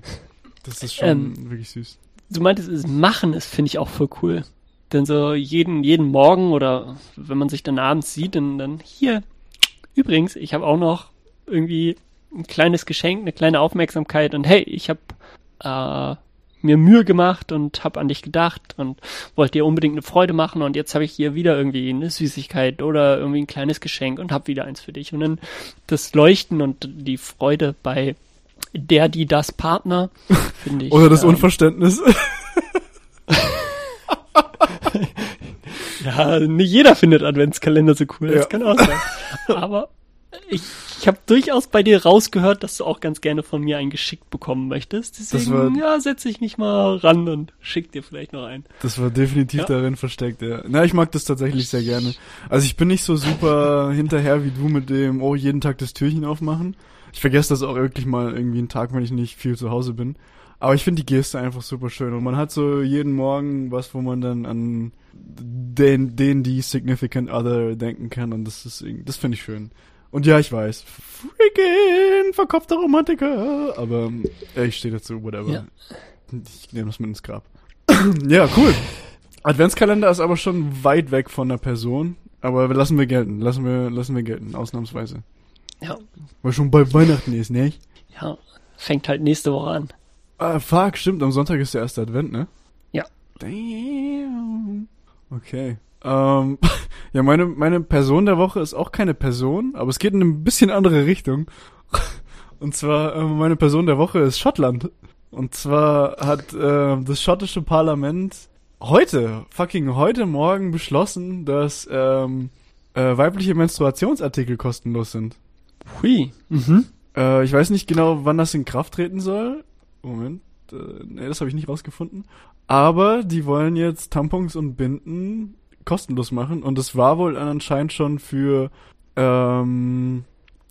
Das ist schon Ähm, wirklich süß. du meintest, es machen ist, finde ich auch voll cool. Denn so jeden, jeden Morgen oder wenn man sich dann abends sieht, dann, dann hier. Übrigens, ich habe auch noch irgendwie ein kleines Geschenk, eine kleine Aufmerksamkeit und hey, ich habe äh, mir Mühe gemacht und habe an dich gedacht und wollte dir unbedingt eine Freude machen und jetzt habe ich hier wieder irgendwie eine Süßigkeit oder irgendwie ein kleines Geschenk und habe wieder eins für dich und dann das Leuchten und die Freude bei der, die das Partner, (laughs) finde ich. Oder das ähm, Unverständnis. (laughs) (laughs) Ja, nicht jeder findet Adventskalender so cool, das Ja. kann auch sein. Aber Ich, ich habe durchaus bei dir rausgehört, dass du auch ganz gerne von mir einen geschickt bekommen möchtest. Deswegen, war- ja, setze ich mich mal ran und schick dir vielleicht noch einen. Das war definitiv Ja. darin versteckt, ja. Na, ich mag das tatsächlich sehr gerne. Also ich bin nicht so super (laughs) hinterher wie du mit dem, oh, jeden Tag das Türchen aufmachen. Ich vergesse das auch wirklich mal irgendwie einen Tag, wenn ich nicht viel zu Hause bin. Aber ich finde die Geste einfach super schön. Und man hat so jeden Morgen was, wo man dann an den, den, die Significant Other denken kann. Und das ist, das finde ich schön. Und ja, ich weiß, freaking verkopfter Romantiker. Aber äh, ich stehe dazu, whatever. Ja. Ich nehme das mit ins Grab. (clears throat) ja, cool. Adventskalender ist aber schon weit weg von der Person. Aber lassen wir gelten. Lassen wir, lassen wir gelten, ausnahmsweise. Ja, Weil schon bei Weihnachten ist, ne? ja, fängt halt nächste Woche an. Ah, fuck, stimmt. Am Sonntag ist der erste Advent, ne? Ja. Damn. Okay. Ähm, (laughs) ja, meine, meine Person der Woche ist auch keine Person, aber es geht in eine bisschen andere Richtung. (laughs) Und zwar, äh, meine Person der Woche ist Schottland. Und zwar hat äh, das schottische Parlament heute, fucking heute Morgen beschlossen, dass ähm, äh, weibliche Menstruationsartikel kostenlos sind. Hui. Mhm. Äh, ich weiß nicht genau, wann das in Kraft treten soll. Moment. Äh, nee, das habe ich nicht rausgefunden. Aber die wollen jetzt Tampons und Binden kostenlos machen. Und das war wohl anscheinend schon für, ähm,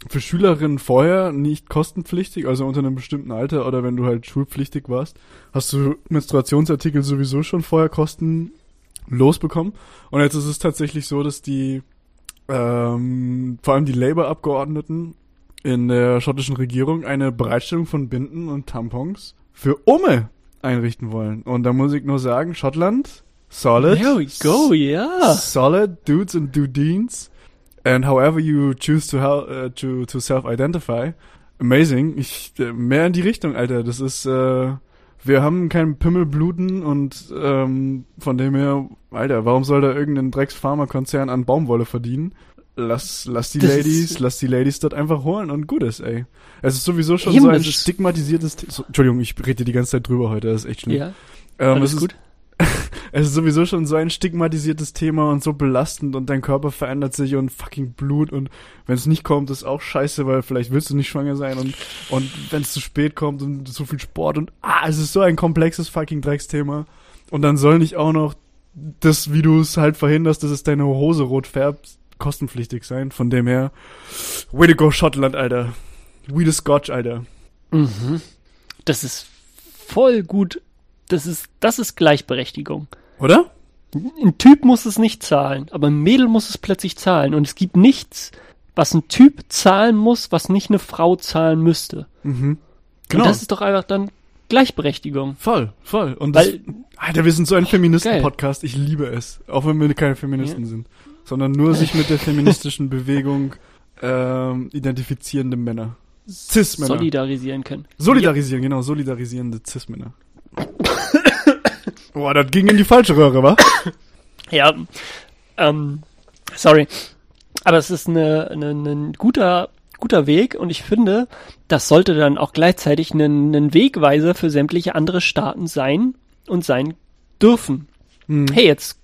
für Schülerinnen vorher nicht kostenpflichtig, also unter einem bestimmten Alter oder wenn du halt schulpflichtig warst, hast du Menstruationsartikel sowieso schon vorher kostenlos bekommen. Und jetzt ist es tatsächlich so, dass die ähm, vor allem die Labour-Abgeordneten in der schottischen Regierung eine Bereitstellung von Binden und Tampons für Umme einrichten wollen. Und da muss ich nur sagen, Schottland, solid. There we go, ja. Solid dudes and dudines. And however you choose to, uh, to, to self-identify. Amazing. Ich, äh, mehr in die Richtung, Alter. Das ist, äh, wir haben keinen Pimmelbluten und ähm, von dem her, Alter, warum soll da irgendein Drecks-Pharmakonzern an Baumwolle verdienen? Lass, lass die Das Ladies, lass die Ladies dort einfach holen und gut ist, ey. Es ist sowieso schon Eben, so ein stigmatisiertes, so, Entschuldigung, ich rede die ganze Zeit drüber heute, das ist echt schlimm. Ja, ähm, alles es ist, gut. (laughs) es ist sowieso schon so ein stigmatisiertes Thema und so belastend und dein Körper verändert sich und fucking Blut und wenn es nicht kommt, ist auch scheiße, weil vielleicht willst du nicht schwanger sein und, und wenn es zu spät kommt und so viel Sport und ah, es ist so ein komplexes fucking Drecksthema und dann soll nicht auch noch das, wie du es halt verhinderst, dass es deine Hose rot färbt, kostenpflichtig sein. Von dem her, way to go Schottland, Alter. We the Scotch, Alter. Mhm. Das ist voll gut. Das ist, das ist Gleichberechtigung. Oder? Ein Typ muss es nicht zahlen, aber ein Mädel muss es plötzlich zahlen. Und es gibt nichts, was ein Typ zahlen muss, was nicht eine Frau zahlen müsste. Mhm. Und das ist doch einfach dann Gleichberechtigung. Voll, voll. Und das, Weil, Alter, wir sind so ein Feministen-Podcast. Ich liebe es. Auch wenn wir keine Feministen sind. Sondern nur sich mit der feministischen (laughs) Bewegung ähm, identifizierende Männer. Cis-Männer. solidarisieren können. Solidarisieren, genau. Solidarisierende Cis-Männer. Boah, das ging in die falsche Röhre, wa? (coughs) Ja, ähm, sorry. Aber es ist eine, eine, ein guter, guter Weg und ich finde, das sollte dann auch gleichzeitig ein, ein Wegweiser für sämtliche andere Staaten sein und sein dürfen. Hm. Hey, jetzt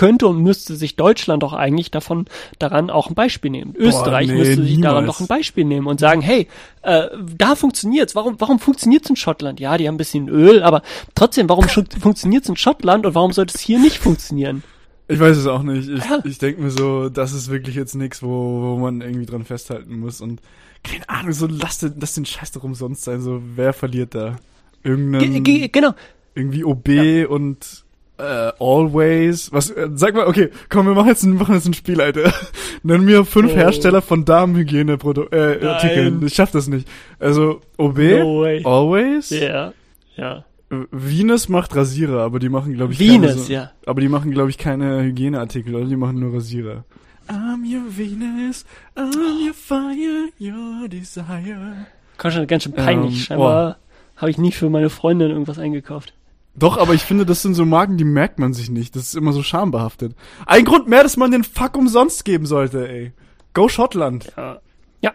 könnte und müsste sich Deutschland doch eigentlich davon daran auch ein Beispiel nehmen. Österreich nee, müsste sich daran niemals. doch ein Beispiel nehmen und sagen, hey, äh, da funktioniert's. Warum, warum funktioniert's in Schottland? Ja, die haben ein bisschen Öl, aber trotzdem, warum (laughs) funktioniert's in Schottland und warum sollte es hier nicht funktionieren? Ich weiß es auch nicht. Ich, Ja. ich denke mir so, das ist wirklich jetzt nichts, wo, wo man irgendwie dran festhalten muss. Und keine Ahnung, so lass den, lass den Scheiß doch umsonst sein. So, wer verliert da? Ge Irgendein, ge genau. irgendwie OB und äh, Always. Was? Äh, sag mal, okay, komm, wir machen jetzt ein, machen jetzt ein Spiel, Alter. (laughs) Nenn mir fünf Oh. Hersteller von Damenhygiene-Artikeln. Äh. Artikeln. ich schaff das nicht. Also OB, No way. Always. Ja, ja. Äh, Venus macht Rasierer, aber die machen, glaube ich, Venus, keine, so, ja. aber die machen, glaube ich, keine Hygieneartikel, oder? Die machen nur Rasierer. I'm your Venus, I'm your fire, your desire. Kann schon ganz schön peinlich. Ähm, Scheinbar habe ich nie für meine Freundin irgendwas eingekauft. Doch, aber ich finde, das sind so Marken, die merkt man sich nicht. Das ist immer so schambehaftet. Ein Grund mehr, dass man den Fuck umsonst geben sollte, ey. Go Schottland. Ja. ja.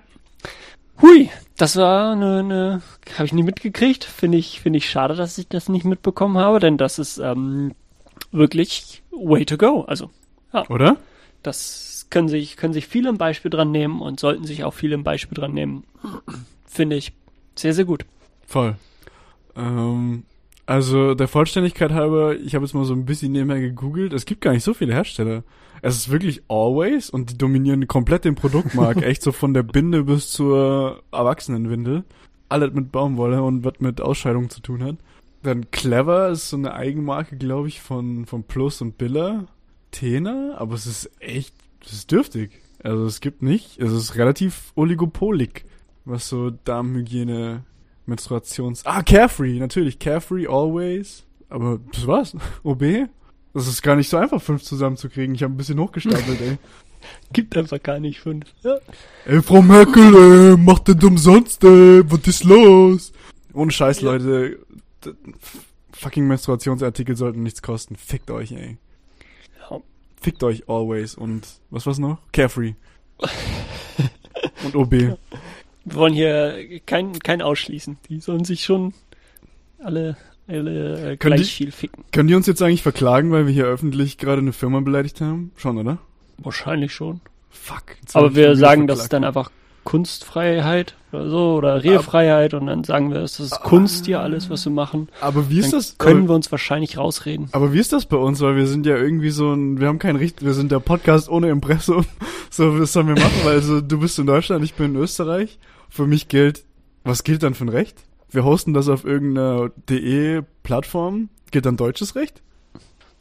Hui, das war eine, eine habe ich nie mitgekriegt. Finde ich, finde ich schade, dass ich das nicht mitbekommen habe, denn das ist ähm, wirklich way to go. Also, Oder? das das können sich, können sich viele ein Beispiel dran nehmen und sollten sich auch viele ein Beispiel dran nehmen. Finde ich sehr, sehr gut. Voll. Ähm, also der Vollständigkeit halber, ich habe jetzt mal so ein bisschen nebenher gegoogelt. Es gibt gar nicht so viele Hersteller. Es ist wirklich Always und die dominieren komplett den Produktmarkt. (laughs) echt so von der Binde bis zur Erwachsenenwindel. Alles mit Baumwolle und was mit Ausscheidung zu tun hat. Dann Clever ist so eine Eigenmarke, glaube ich, von, von Plus und Biller. Tena, aber es ist echt, es ist dürftig. Also es gibt nicht, es ist relativ oligopolig, was so Darmhygiene, Menstruations... Ah, Carefree, natürlich, Carefree, Always. Aber das war's. (laughs) OB? Das ist gar nicht so einfach, fünf zusammenzukriegen. Ich habe ein bisschen hochgestapelt, ey. (laughs) Gibt einfach gar nicht fünf. Ja. Ey, Frau Merkel, ey, macht das umsonst, ey. Was ist los? Ohne Scheiß, Ja. Leute. Fucking Menstruationsartikel sollten nichts kosten. Fickt euch, ey. Ja. Fickt euch always und was war's noch? Carefree. (laughs) und OB. Wir wollen hier kein, kein ausschließen. Die sollen sich schon alle, alle äh, gleich die- viel ficken. Können die uns jetzt eigentlich verklagen, weil wir hier öffentlich gerade eine Firma beleidigt haben? Schon, oder? Wahrscheinlich schon. Fuck. Aber wir sagen, das ist dann einfach Kunstfreiheit oder so oder Rehfreiheit und dann sagen wir, es ist Kunst hier alles, was wir machen. Aber wie ist Dann das? können aber, wir uns wahrscheinlich rausreden. aber wie ist das bei uns? Weil wir sind ja irgendwie so ein, wir haben kein Richt, wir sind der Podcast ohne Impressum. (laughs) So, was sollen wir machen? Weil also, du bist in Deutschland, ich bin in Österreich. Für mich gilt, was gilt dann für ein Recht? Wir hosten das auf irgendeiner DE-Plattform. Gilt dann deutsches Recht?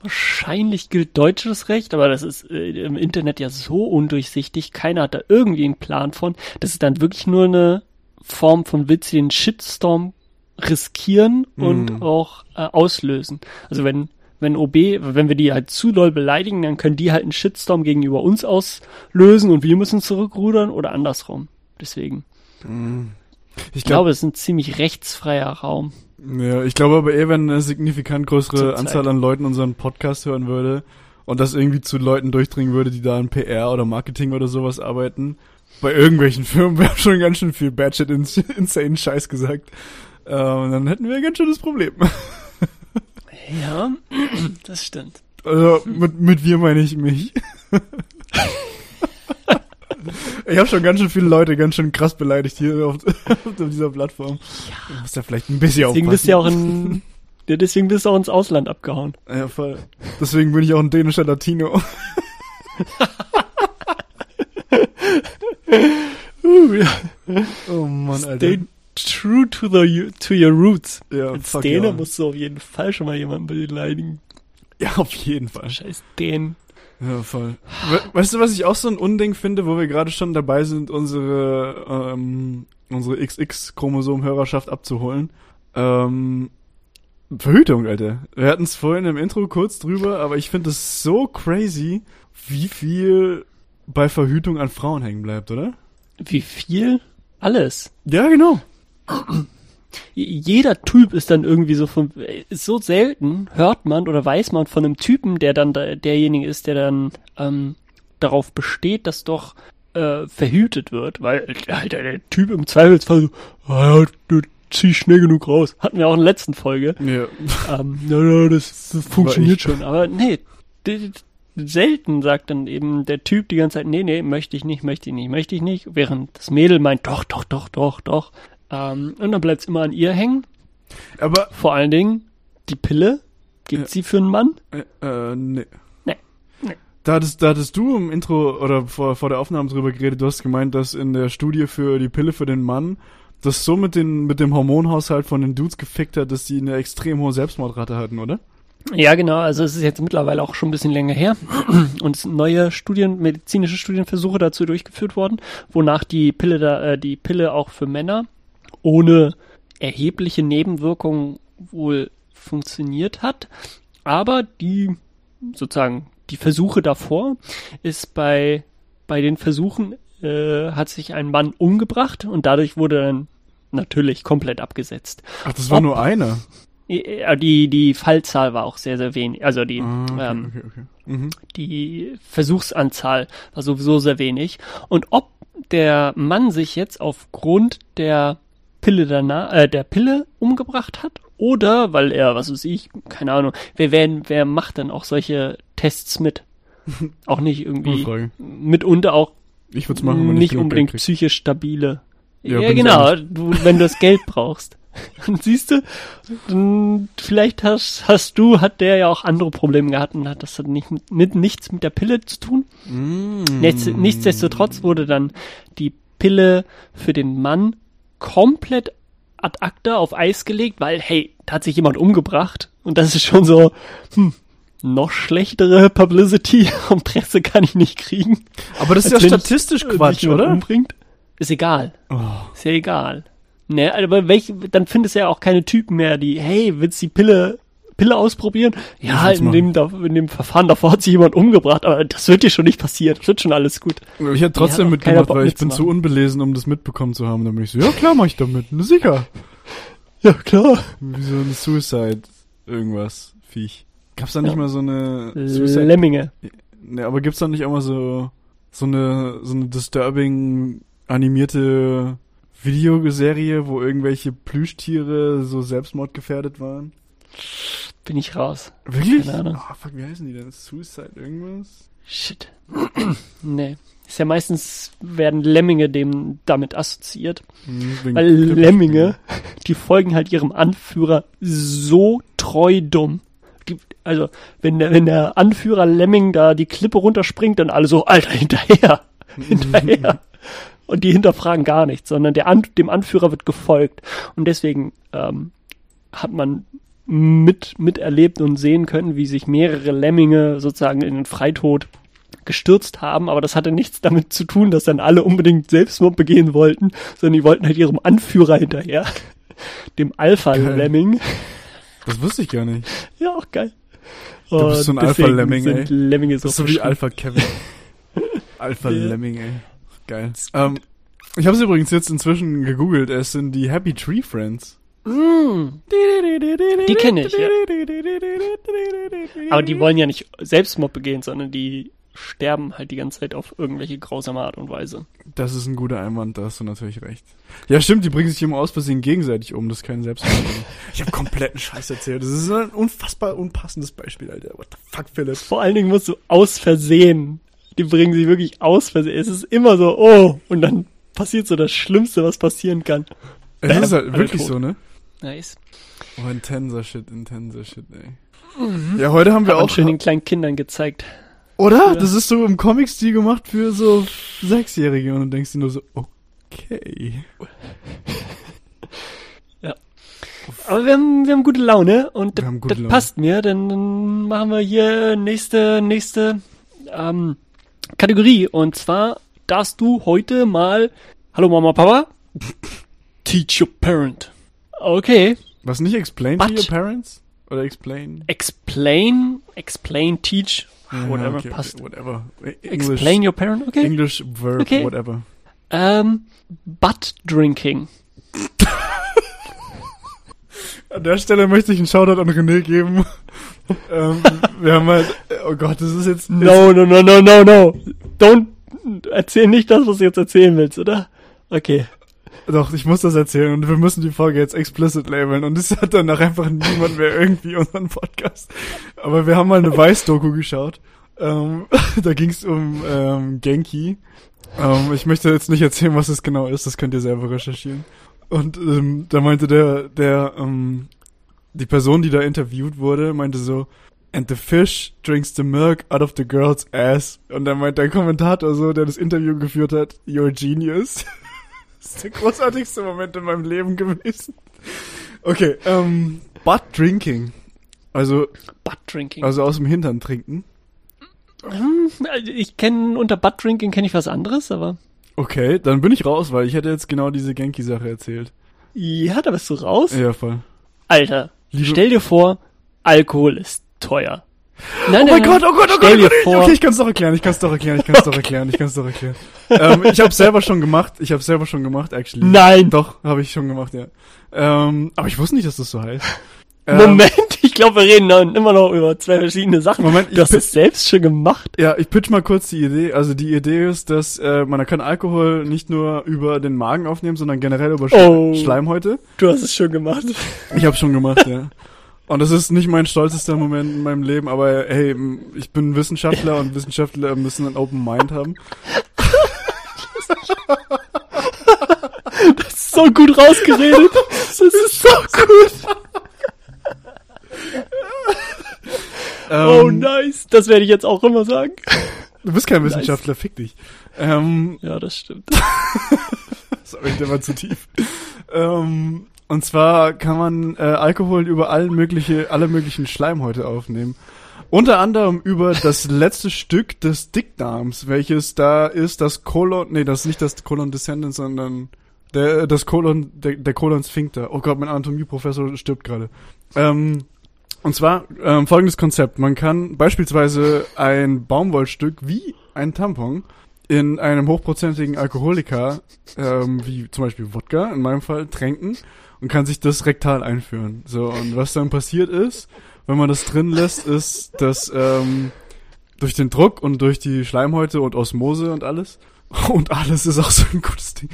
Wahrscheinlich gilt deutsches Recht, aber das ist äh, im Internet ja so undurchsichtig. Keiner hat da irgendwie einen Plan von. Das ist dann wirklich nur eine Form von witzigen Shitstorm riskieren und Hm. auch äh, auslösen. Also wenn wenn OB, wenn wir die halt zu doll beleidigen, dann können die halt einen Shitstorm gegenüber uns auslösen und wir müssen zurückrudern oder andersrum. Deswegen. Ich Ich glaube, es ist ein ziemlich rechtsfreier Raum. Ja, ich glaube aber eher, wenn eine signifikant größere. Anzahl an Leuten unseren Podcast hören würde und das irgendwie zu Leuten durchdringen würde, die da in PR oder Marketing oder sowas arbeiten, bei irgendwelchen (laughs) Firmen, wir haben schon ganz schön viel Badshit ins (laughs) insane Scheiß gesagt, ähm, dann hätten wir ein ganz schönes Problem. (laughs) Ja, (clears throat) das stimmt. Also mit, mit wir meine ich mich. Ich habe schon ganz schön viele Leute ganz schön krass beleidigt hier auf, (laughs) auf dieser Plattform. Du musst ja vielleicht ein bisschen Deswegen aufpassen. bist du ja auch in, (laughs) ja, deswegen bist du auch ins Ausland abgehauen. Ja, voll. Deswegen bin ich auch ein dänischer Latino. (laughs) Uh, ja. Oh Mann, Stay true to the to your roots. Ja, Als fuck Däne ja. musst du auf jeden Fall schon mal jemanden beleidigen. Ja, auf jeden Fall. Scheiß Dänen. Ja, voll. We weißt du, was ich auch so ein Unding finde, wo wir gerade schon dabei sind, unsere, ähm, unsere XX-Chromosom-Hörerschaft abzuholen? Ähm, Verhütung, Alter. Wir hatten es vorhin im Intro kurz drüber, aber ich finde es so crazy, wie viel bei Verhütung an Frauen hängen bleibt, oder? Wie viel? Alles. Ja, genau. Jeder Typ ist dann irgendwie so von, so selten, hört man oder weiß man von einem Typen, der dann da, derjenige ist, der dann ähm, darauf besteht, dass doch äh, verhütet wird, weil Alter, der Typ im Zweifelsfall so, ah, ja, du zieh schnell genug raus. Hatten wir auch in der letzten Folge. Ja. Ähm, na, na, das, das funktioniert schon. Aber nee, selten sagt dann eben der Typ die ganze Zeit, nee, nee, möchte ich nicht, möchte ich nicht, möchte ich nicht. Während das Mädel meint, doch, doch, doch, doch, doch. Ähm, und dann bleibt's immer an ihr hängen. Aber, Vor allen Dingen, die Pille, gibt Ja. sie für einen Mann? äh, äh nee. Nee. Nee. Da hattest, da hattest du im Intro oder vor, vor der Aufnahme drüber geredet, du hast gemeint, dass in der Studie für die Pille für den Mann das so mit, den, mit dem Hormonhaushalt von den Dudes gefickt hat, dass die eine extrem hohe Selbstmordrate hatten, oder? Ja, genau. Also es ist jetzt mittlerweile auch schon ein bisschen länger her (clears throat) und es sind neue Studien, medizinische Studienversuche dazu durchgeführt worden, wonach die Pille da, äh, die Pille auch für Männer ohne erhebliche Nebenwirkungen wohl funktioniert hat, aber die sozusagen die Versuche davor ist bei bei den Versuchen äh, hat sich ein Mann umgebracht und dadurch wurde dann natürlich komplett abgesetzt. Ach, das war Ob- nur einer. Ja, Die, die Fallzahl war auch sehr, sehr wenig. Also die, Ah, okay, ähm, okay, okay. Mhm. die Versuchsanzahl war sowieso sehr wenig. Und ob der Mann sich jetzt aufgrund der Pille danach, äh, der Pille umgebracht hat oder weil er, was weiß ich, keine Ahnung, wer, wer, wer macht dann auch solche Tests mit? (laughs) Auch nicht irgendwie, mitunter auch Ich würde es machen, wenn ich nicht unbedingt psychisch stabile. Ja, Ja, genau, du, wenn du das Geld brauchst. (laughs) Und siehst du, dann vielleicht hast, hast du, hat der ja auch andere Probleme gehabt und hat das dann nicht mit, mit nichts mit der Pille zu tun. Mm. Nichts, nichtsdestotrotz wurde dann die Pille für den Mann komplett ad acta auf Eis gelegt, weil, hey, da hat sich jemand umgebracht und das ist schon so, hm, noch schlechtere Publicity (laughs) und Presse kann ich nicht kriegen. Aber das ist ja statistisch Quatsch, oder? Umbringt. Ist egal. Oh. Ist ja egal. Ne, aber welch, dann findest du ja auch keine Typen mehr, die, hey, willst du die Pille, Pille ausprobieren? Ja, in dem, da- in dem Verfahren davor hat sich jemand umgebracht, aber das wird dir schon nicht passieren. Das wird schon alles gut. Ich hätte trotzdem mitgemacht, weil ich bin zu unbelesen, um das mitbekommen zu haben. Dann bin ich so, ja klar mach ich damit. Na sicher. Ja, klar. Wie so eine Suicide irgendwas, Viech. Gab's da nicht Ja. mal so eine Suicide? Lemminge. Ne, aber gibt's da nicht auch mal so, so eine, so eine disturbing animierte Videoserie, wo irgendwelche Plüschtiere so selbstmordgefährdet waren? Bin ich raus. Wirklich? Keine Ahnung. Ah, fuck, wie heißen die denn? Suicide irgendwas? Shit. (clears throat) nee. Ist ja meistens werden Lemminge dem damit assoziiert. Hm, wegen Weil Lemminge, die folgen halt ihrem Anführer so treu dumm. Die, also, wenn der, wenn der Anführer Lemming da die Klippe runterspringt, dann alle so, Alter, hinterher, (laughs) hinterher. Und die hinterfragen gar nichts, sondern der An dem Anführer wird gefolgt. Und deswegen ähm, hat man mit, miterlebt und sehen können, wie sich mehrere Lemminge sozusagen in den Freitod gestürzt haben, aber das hatte nichts damit zu tun, dass dann alle unbedingt Selbstmord begehen wollten, sondern die wollten halt ihrem Anführer hinterher, (laughs) dem Alpha-Lemming. (laughs) Das wusste ich gar nicht. Ja, auch geil. Du bist so ein Alpha-Lemming, ey. Lemminge so Das ist so wie verschrien. Alpha Kevin. (laughs) Alpha Ja. Lemming, ey. Geil. Ähm, ich habe es übrigens jetzt inzwischen gegoogelt. Es sind die Happy Tree Friends. Mm. Die kenne ich, ja. Aber die wollen ja nicht Selbstmord begehen, sondern die sterben halt die ganze Zeit auf irgendwelche grausame Art und Weise. Das ist ein guter Einwand, da hast du natürlich recht. Ja, stimmt, die bringen sich immer aus Versehen gegenseitig um, das ist kein Selbstmord. (laughs) ich habe kompletten Scheiß erzählt. Das ist ein unfassbar unpassendes Beispiel, Alter. What the fuck, Philipp? Vor allen Dingen musst du aus Versehen. Die bringen sie wirklich aus Versehen. Es ist immer so, oh, und dann passiert so das Schlimmste, was passieren kann. Es Bam, ist halt wirklich tot. so, ne? Nice. Oh, intenser Shit, intenser Shit, ey. Ja, heute haben wir man auch... schön den kleinen Kindern gezeigt. Oder? Ja. Das ist so im Comic-Stil gemacht für so Sechsjährige und dann denkst du nur so, okay. Aber wir haben, wir haben gute Laune und gute das Laune. passt mir, denn dann machen wir hier nächste, nächste ähm, Kategorie. Und zwar darfst du heute mal, hallo Mama, Papa, (laughs) teach your parent. Okay, Was nicht explain But- to your parents? Oder explain? explain, explain, teach, Ja, whatever, okay, passt. Okay, whatever. English, Explain your parent, okay. English verb, Okay. whatever. Ähm, butt drinking. An der Stelle möchte ich einen Shoutout an René geben. (laughs) ähm, wir haben halt, oh Gott, das ist jetzt, No, no, no, no, no, no. Don't, erzähl nicht das, was du jetzt erzählen willst, oder? Okay. Doch, ich muss das erzählen und wir müssen die Folge jetzt explicit labeln und es hat danach einfach niemand mehr irgendwie unseren Podcast. Aber wir haben mal eine Weiß-Doku geschaut. Ähm, (laughs) da ging es um ähm, Genki. Ähm, ich möchte jetzt nicht erzählen, was es genau ist, das könnt ihr selber recherchieren. Und ähm, da meinte der, der, ähm, die Person, die da interviewt wurde, meinte so, and the fish drinks the milk out of the girl's ass. Und dann meint der Kommentator so, der das Interview geführt hat, you're a genius. (laughs) das ist der großartigste Moment in meinem Leben gewesen. Okay, ähm, butt drinking. Also, Butt drinking. also aus dem Hintern trinken. Ich kenne unter Butt drinking kenne ich was anderes, aber Okay, dann bin ich raus, weil ich hätte jetzt genau diese Genki-Sache erzählt. ja, da bist du raus. Ja, voll. Alter, Liebe- stell dir vor, Alkohol ist teuer. Nein, Oh nein, mein nein. Gott, oh Gott, oh Stell Gott, oh Gott. Okay, ich kann es doch erklären, ich kann es doch erklären, ich kann es doch (laughs) erklären, ich kann es doch erklären. ähm, ich habe selber schon gemacht, ich habe selber schon gemacht, actually. Nein. Doch, habe ich schon gemacht, ja. Ähm, aber ich wusste nicht, dass das so heißt. (laughs) Ähm, Moment, ich glaube, wir reden dann immer noch über zwei verschiedene Sachen. Moment, ich du hast es selbst schon gemacht. Ja, ich pitch mal kurz die Idee. Also die Idee ist, dass äh, man kann Alkohol nicht nur über den Magen aufnehmen, sondern generell über Sch Oh. Schleimhäute. Du hast es schon gemacht. Ich habe schon gemacht, ja. (laughs) Und das ist nicht mein stolzester Moment in meinem Leben, aber hey, ich bin Wissenschaftler und Wissenschaftler müssen einen Open Mind haben. (laughs) Das ist so gut rausgeredet. Das ist so gut. (laughs) oh, Ähm, nice. Das werde ich jetzt auch immer sagen. Du bist kein Wissenschaftler, fick dich. Ähm, Ja, das stimmt. (laughs) sorry, der war zu tief. Ähm, und zwar kann man äh, Alkohol über alle mögliche, alle möglichen Schleimhäute aufnehmen. Unter anderem über das (laughs) letzte Stück des Dickdarms, welches da ist, das Kolon, nee, das ist nicht das Kolon Descendant, sondern der, das Kolon, der, der Kolon Sphincter. Oh Gott, mein Anatomieprofessor stirbt gerade. Ähm, und zwar ähm, folgendes Konzept. Man kann beispielsweise ein Baumwollstück wie ein Tampon in einem hochprozentigen Alkoholiker, ähm, wie zum Beispiel Wodka in meinem Fall, tränken und kann sich das rektal einführen. So, und was dann passiert ist, wenn man das drin lässt, ist, dass ähm, durch den Druck und durch die Schleimhäute und Osmose und alles, (laughs) und alles ist auch so ein gutes Ding,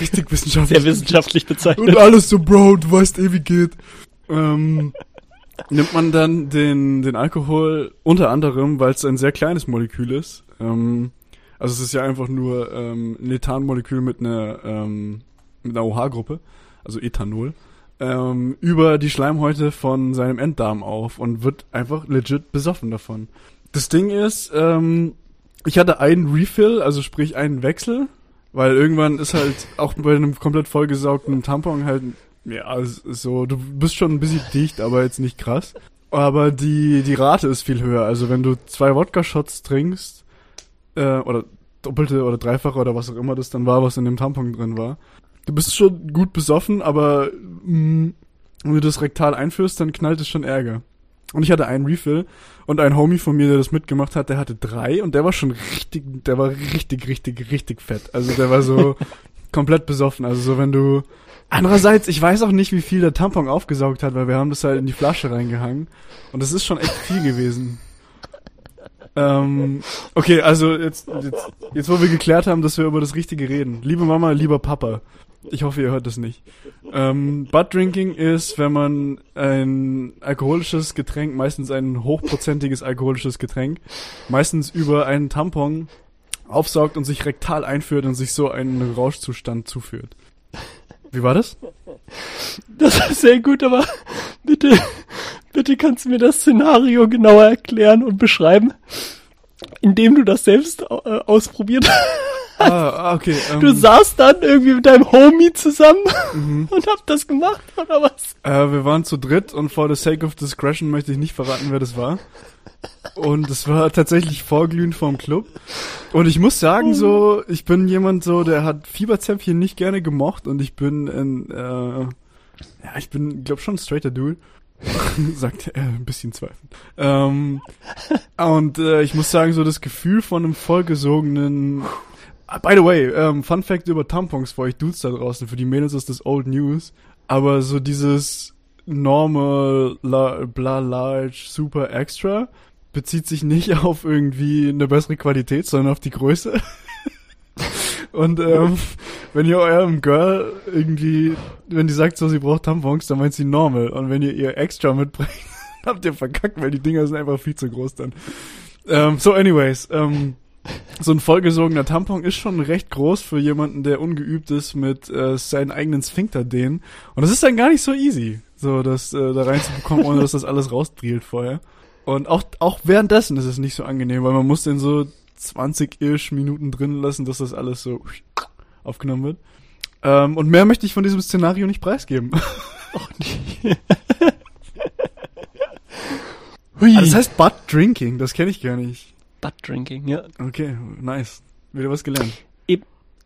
richtig wissenschaftlich. Sehr wissenschaftlich bezeichnet. Und alles so, Bro, du weißt eh, wie geht. Ähm, nimmt man dann den, den Alkohol unter anderem, weil es ein sehr kleines Molekül ist. Ähm, also es ist ja einfach nur ähm, ein Ethanmolekül mit einer, ähm, mit einer OH-Gruppe, also Ethanol, ähm, über die Schleimhäute von seinem Enddarm auf und wird einfach legit besoffen davon. Das Ding ist, ähm, ich hatte einen Refill, also sprich einen Wechsel, weil irgendwann ist halt auch bei einem komplett vollgesaugten Tampon halt, ja, so, du bist schon ein bisschen dicht, aber jetzt nicht krass. Aber die, die Rate ist viel höher. Also wenn du zwei Wodka-Shots trinkst, äh, oder doppelte oder dreifache oder was auch immer das dann war, was in dem Tampon drin war, du bist schon gut besoffen, aber mh, wenn du das rektal einführst, dann knallt es schon Ärger. Und ich hatte einen Refill und ein Homie von mir, der das mitgemacht hat, der hatte drei und der war schon richtig, der war richtig, richtig, richtig fett. Also der war so (laughs) komplett besoffen. Also so wenn du Andererseits, ich weiß auch nicht, wie viel der Tampon aufgesaugt hat, weil wir haben das halt in die Flasche reingehangen. Und das ist schon echt viel gewesen. Ähm, okay, also jetzt, jetzt, jetzt, wo wir geklärt haben, dass wir über das Richtige reden. Liebe Mama, lieber Papa. Ich hoffe, ihr hört das nicht. Ähm, Butt Drinking ist, wenn man ein alkoholisches Getränk, meistens ein hochprozentiges alkoholisches Getränk, meistens über einen Tampon aufsaugt und sich rektal einführt und sich so einen Rauschzustand zuführt. Wie war das? Das ist sehr gut, aber bitte, bitte kannst du mir das Szenario genauer erklären und beschreiben, indem du das selbst äh, ausprobiert hast. Ah, okay. Ähm, Du saßt dann irgendwie mit deinem Homie zusammen mhm. (laughs) und habt das gemacht, oder was? Äh, wir waren zu dritt und for the sake of discretion möchte ich nicht verraten, wer das war. Und es war tatsächlich vorglühend vorm Club. Und ich muss sagen, so, ich bin jemand so, der hat Fieberzäpfchen nicht gerne gemocht und ich bin ein, äh, ja, ich bin, glaub schon ein straighter Dude. (laughs) Sagt er, ein bisschen zweifelnd. Ähm, und äh, ich muss sagen, so das Gefühl von einem vollgesogenen Ah, By the way, ähm, Fun Fact über Tampons für euch Dudes da draußen. Für die Mädels ist das Old News. Aber so dieses normal, la, bla, large, super extra bezieht sich nicht (laughs) auf irgendwie eine bessere Qualität, sondern auf die Größe. (laughs) Und ähm, wenn ihr eurem Girl irgendwie, wenn die sagt so, sie braucht Tampons, dann meint sie normal. Und wenn ihr ihr extra mitbringt, (laughs) habt ihr verkackt, weil die Dinger sind einfach viel zu groß dann. Ähm, so anyways, ähm, so ein vollgesogener Tampon ist schon recht groß für jemanden, der ungeübt ist mit äh, seinen eigenen Sphinkter dehnen. Und das ist dann gar nicht so easy, so das äh, da reinzubekommen, ohne dass das alles rausdrielt vorher. Und auch auch währenddessen ist es nicht so angenehm, weil man muss den so 20-ish Minuten drin lassen, dass das alles so aufgenommen wird. Ähm, und mehr möchte ich von diesem Szenario nicht preisgeben. (laughs) Och nee. (laughs) Hui. Also das heißt Butt Drinking, das kenne ich gar nicht. Butt Drinking, ja. Okay, nice. Wieder was gelernt.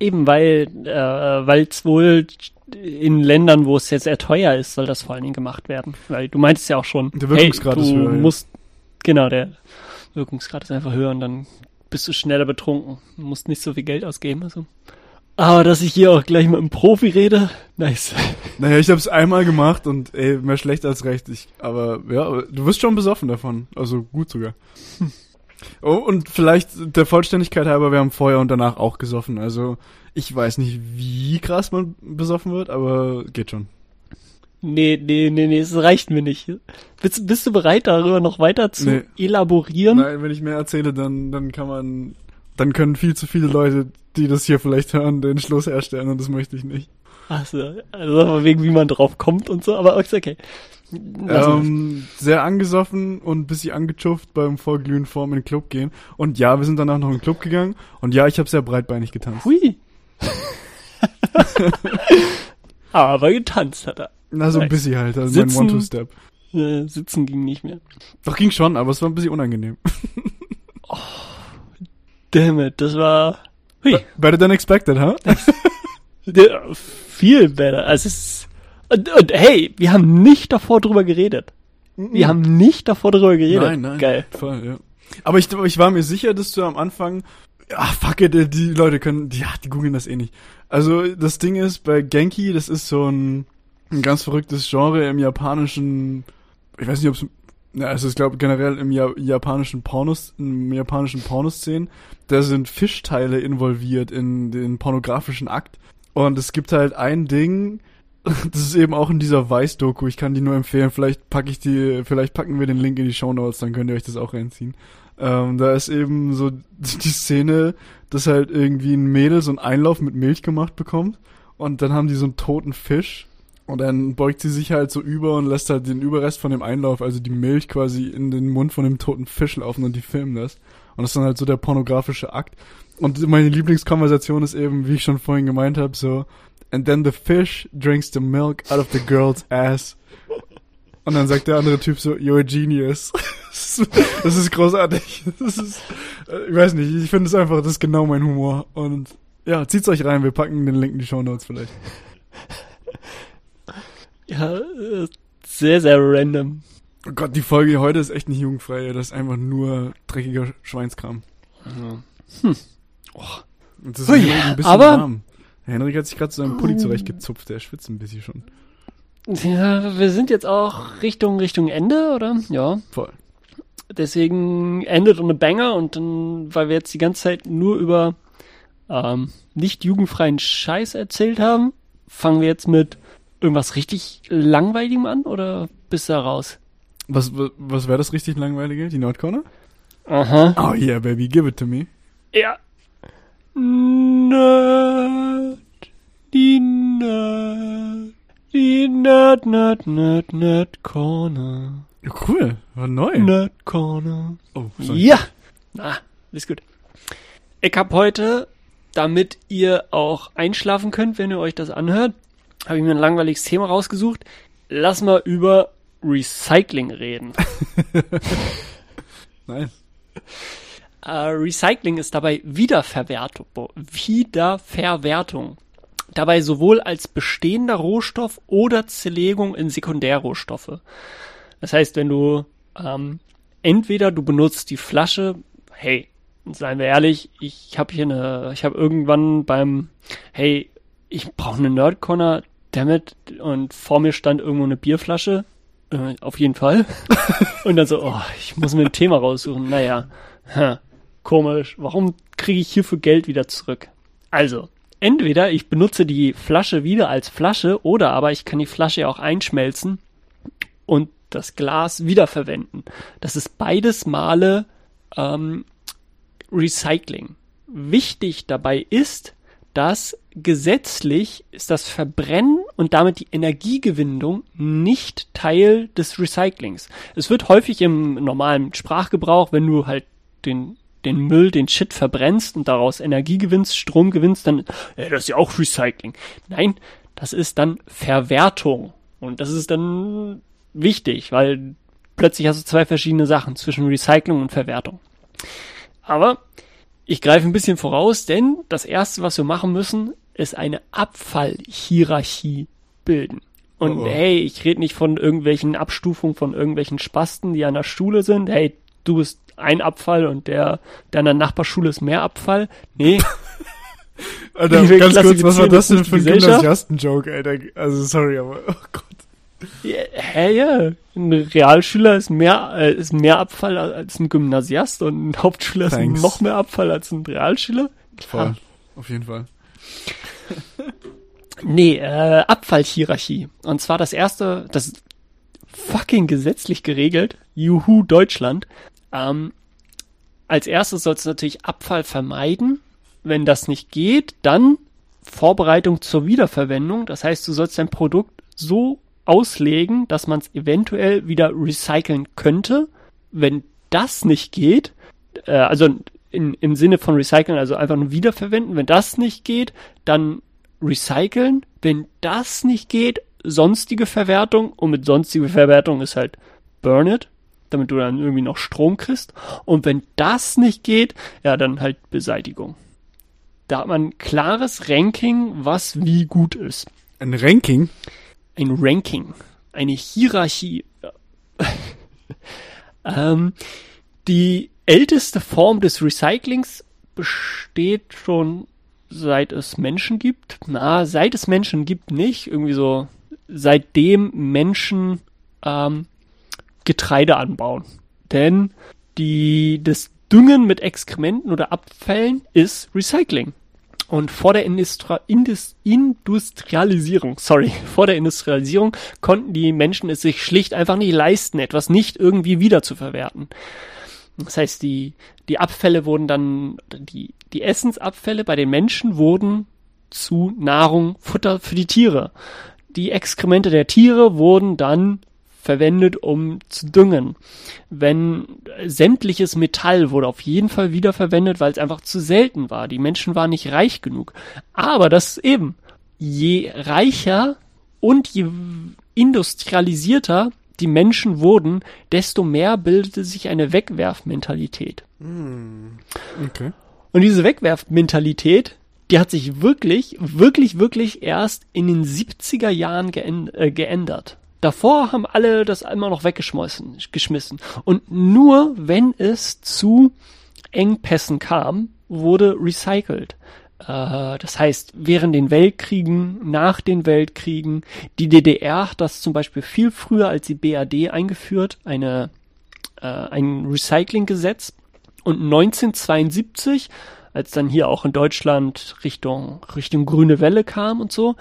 Eben weil äh, weil es wohl in Ländern, wo es jetzt sehr teuer ist, soll das vor allen Dingen gemacht werden. Weil du meintest ja auch schon, Der Wirkungsgrad hey, ist du höher, ja. musst genau der Wirkungsgrad ist einfach höher und dann bist du schneller betrunken. Du musst nicht so viel Geld ausgeben. Also. Aber dass ich hier auch gleich mit einem Profi rede, nice. (laughs) Naja, ich habe es einmal gemacht und ey, mehr schlecht als recht. Ich, aber ja, du wirst schon besoffen davon. Also gut sogar. Oh, und vielleicht der Vollständigkeit halber, wir haben vorher und danach auch gesoffen. Also ich weiß nicht, wie krass man besoffen wird, aber geht schon. Nee, nee, nee, nee, es reicht mir nicht. Bist, bist du bereit, darüber noch weiter zu Nee. elaborieren? Nein, wenn ich mehr erzähle, dann, dann kann man, dann können viel zu viele Leute, die das hier vielleicht hören, den Schluss herstellen und das möchte ich nicht. Achso, also wegen wie man drauf kommt und so, aber ist okay. Ähm, sehr angesoffen und ein bisschen angechufft beim Vorglühen vorm in den Club gehen. Und ja, wir sind danach noch in den Club gegangen. Und ja, ich habe sehr breitbeinig getanzt. Hui. (laughs) aber getanzt hat er. Na, so ein bisschen halt. Also mein Sitzen- One-Two-Step. Äh, sitzen ging nicht mehr. Doch, ging schon, aber es war ein bisschen unangenehm. (laughs) Damn it, das war hui, Better than expected, huh? viel better. Also es ist, und, und hey, wir haben nicht davor drüber geredet. Wir haben nicht davor drüber geredet. Nein, nein. Geil. Voll, ja. Aber ich, ich war mir sicher, dass du am Anfang, ah, fuck it, die- Leute können, ja, die googeln das eh nicht. Also, das Ding ist, bei Genki, das ist so ein, ein ganz verrücktes Genre im japanischen, ich weiß nicht, ob es, ja, es ist, glaube generell im ja, japanischen Pornos, im japanischen Pornoszenen, da sind Fischteile involviert in den pornografischen Akt. Und es gibt halt ein Ding, (laughs) das ist eben auch in dieser Weiß-Doku. Ich kann die nur empfehlen. Vielleicht packe ich die, vielleicht packen wir den Link in die Show Notes, dann könnt ihr euch das auch reinziehen. Ähm, da ist eben so (laughs) die Szene, dass halt irgendwie ein Mädel so einen Einlauf mit Milch gemacht bekommt und dann haben die so einen toten Fisch und dann beugt sie sich halt so über und lässt halt den Überrest von dem Einlauf, also die Milch quasi in den Mund von dem toten Fisch laufen und die filmen das. Und das ist dann halt so der pornografische Akt. Und meine Lieblingskonversation ist eben, wie ich schon vorhin gemeint habe, so And then the fish drinks the milk out of the girl's ass. Und dann sagt der andere Typ so, you're a genius. (laughs) Das ist, großartig. Das ist, äh, ich weiß nicht, ich finde es einfach, das ist genau mein Humor. Und ja, zieht's euch rein, wir packen den Link in die Show Notes vielleicht. Ja, äh, sehr, sehr random. Oh Gott, die Folge heute ist echt nicht jugendfrei, das ist einfach nur dreckiger Schweinskram. Hm. Und das Hui, ist Henrik ein bisschen aber- warm. Henrik hat sich gerade so einen Pulli zurechtgezupft, der schwitzt ein bisschen schon. Ja, wir sind jetzt auch Richtung, Richtung Ende, oder? Ja. Voll. Deswegen endet on a Banger und dann, weil wir jetzt die ganze Zeit nur über ähm, nicht jugendfreien Scheiß erzählt haben, fangen wir jetzt mit irgendwas richtig langweiligem an oder bist du da raus? Was, was, wäre das richtig langweilige? Die Nordcorner? Aha. Oh yeah, baby, give it to me. Ja. Nerd. Die Nerd. Die Nerd, Nerd, Nerd, Nerd Corner. Ja, cool, war neu. Nerd Corner. Oh, sorry. Ja. Na, ist gut. Ich hab heute, damit ihr auch einschlafen könnt, wenn ihr euch das anhört, habe ich mir ein langweiliges Thema rausgesucht. Lass mal über Recycling reden. (laughs) Nice. Äh, Recycling ist dabei Wiederverwertung. Wiederverwertung. Dabei sowohl als bestehender Rohstoff oder Zerlegung in Sekundärrohstoffe. Das heißt, wenn du ähm, entweder du benutzt die Flasche, hey, seien wir ehrlich, ich habe hier eine, ich habe irgendwann beim, hey, ich brauche eine Nerdcorner, damit und vor mir stand irgendwo eine Bierflasche, äh, auf jeden Fall. (laughs) und dann so, oh, ich muss mir ein Thema raussuchen. Naja, ha, komisch. Warum kriege ich hierfür Geld wieder zurück? Also, entweder ich benutze die Flasche wieder als Flasche oder aber ich kann die Flasche ja auch einschmelzen und das Glas wiederverwenden. Das ist beides Male ähm, Recycling. Wichtig dabei ist, dass gesetzlich ist das Verbrennen und damit die Energiegewinnung nicht Teil des Recyclings. Es wird häufig im normalen Sprachgebrauch, wenn du halt den den Müll, den Shit verbrennst und daraus Energie gewinnst, Strom gewinnst, dann äh, das ist ja auch Recycling. Nein, das ist dann Verwertung und das ist dann wichtig, weil plötzlich hast du zwei verschiedene Sachen zwischen Recycling und Verwertung. Aber ich greife ein bisschen voraus, denn das erste, was wir machen müssen, ist eine Abfallhierarchie bilden. Und Oh oh. hey, ich rede nicht von irgendwelchen Abstufungen von irgendwelchen Spasten, die an der Schule sind. Hey, du bist ein Abfall und der, der Nachbarschule ist mehr Abfall. Nee, (laughs) Alter, ganz kurz, was war das denn für ein? Gymnasiasten-Joke, Alter? Also, sorry, aber, oh Gott. Ja, hä, ja. Ein Realschüler ist mehr, äh, ist mehr Abfall als ein Gymnasiast und ein Hauptschüler Thanks. ist noch mehr Abfall als ein Realschüler. Voll. Auf jeden Fall. Nee, äh, Abfallhierarchie. Und zwar das erste, das fucking gesetzlich geregelt. Juhu, Deutschland. Ähm, als erstes sollst du natürlich Abfall vermeiden. Wenn das nicht geht, dann Vorbereitung zur Wiederverwendung. Das heißt, du sollst dein Produkt so auslegen, dass man es eventuell wieder recyceln könnte. Wenn das nicht geht, äh, also in, im Sinne von recyceln, also einfach nur wiederverwenden, wenn das nicht geht, dann recyceln. Wenn das nicht geht, sonstige Verwertung. Und mit sonstige Verwertung ist halt burn it, damit du dann irgendwie noch Strom kriegst. Und wenn das nicht geht, ja, dann halt Beseitigung. Da hat man ein klares Ranking, was wie gut ist. Ein Ranking? Ein Ranking. Eine Hierarchie. (laughs) ähm, die älteste Form des Recyclings besteht schon seit es Menschen gibt. Na, seit es Menschen gibt nicht. Irgendwie so seitdem Menschen ähm, Getreide anbauen. Denn die, das Düngen mit Exkrementen oder Abfällen ist Recycling. Und vor der Industri Indus Industrialisierung, sorry, (laughs) vor der Industrialisierung konnten die Menschen es sich schlicht einfach nicht leisten, etwas nicht irgendwie wieder zu verwerten. Das heißt, die, die Abfälle wurden dann, die, die Essensabfälle bei den Menschen wurden zu Nahrung, Futter für die Tiere. Die Exkremente der Tiere wurden dann verwendet, um zu düngen. Wenn sämtliches Metall wurde auf jeden Fall wiederverwendet, weil es einfach zu selten war. Die Menschen waren nicht reich genug. Aber das eben, je reicher und je industrialisierter die Menschen wurden, desto mehr bildete sich eine Wegwerfmentalität. Okay. Und diese Wegwerfmentalität, die hat sich wirklich, wirklich, wirklich erst in den 70er Jahren äh, geändert. Davor haben alle das immer noch weggeschmissen, geschmissen. Und nur wenn es zu Engpässen kam, wurde recycelt. Äh, das heißt, während den Weltkriegen, nach den Weltkriegen, die DDR hat das zum Beispiel viel früher als die BAD eingeführt, eine, äh, ein Recyclinggesetz. Und 1972, als dann hier auch in Deutschland Richtung, Richtung grüne Welle kam und so,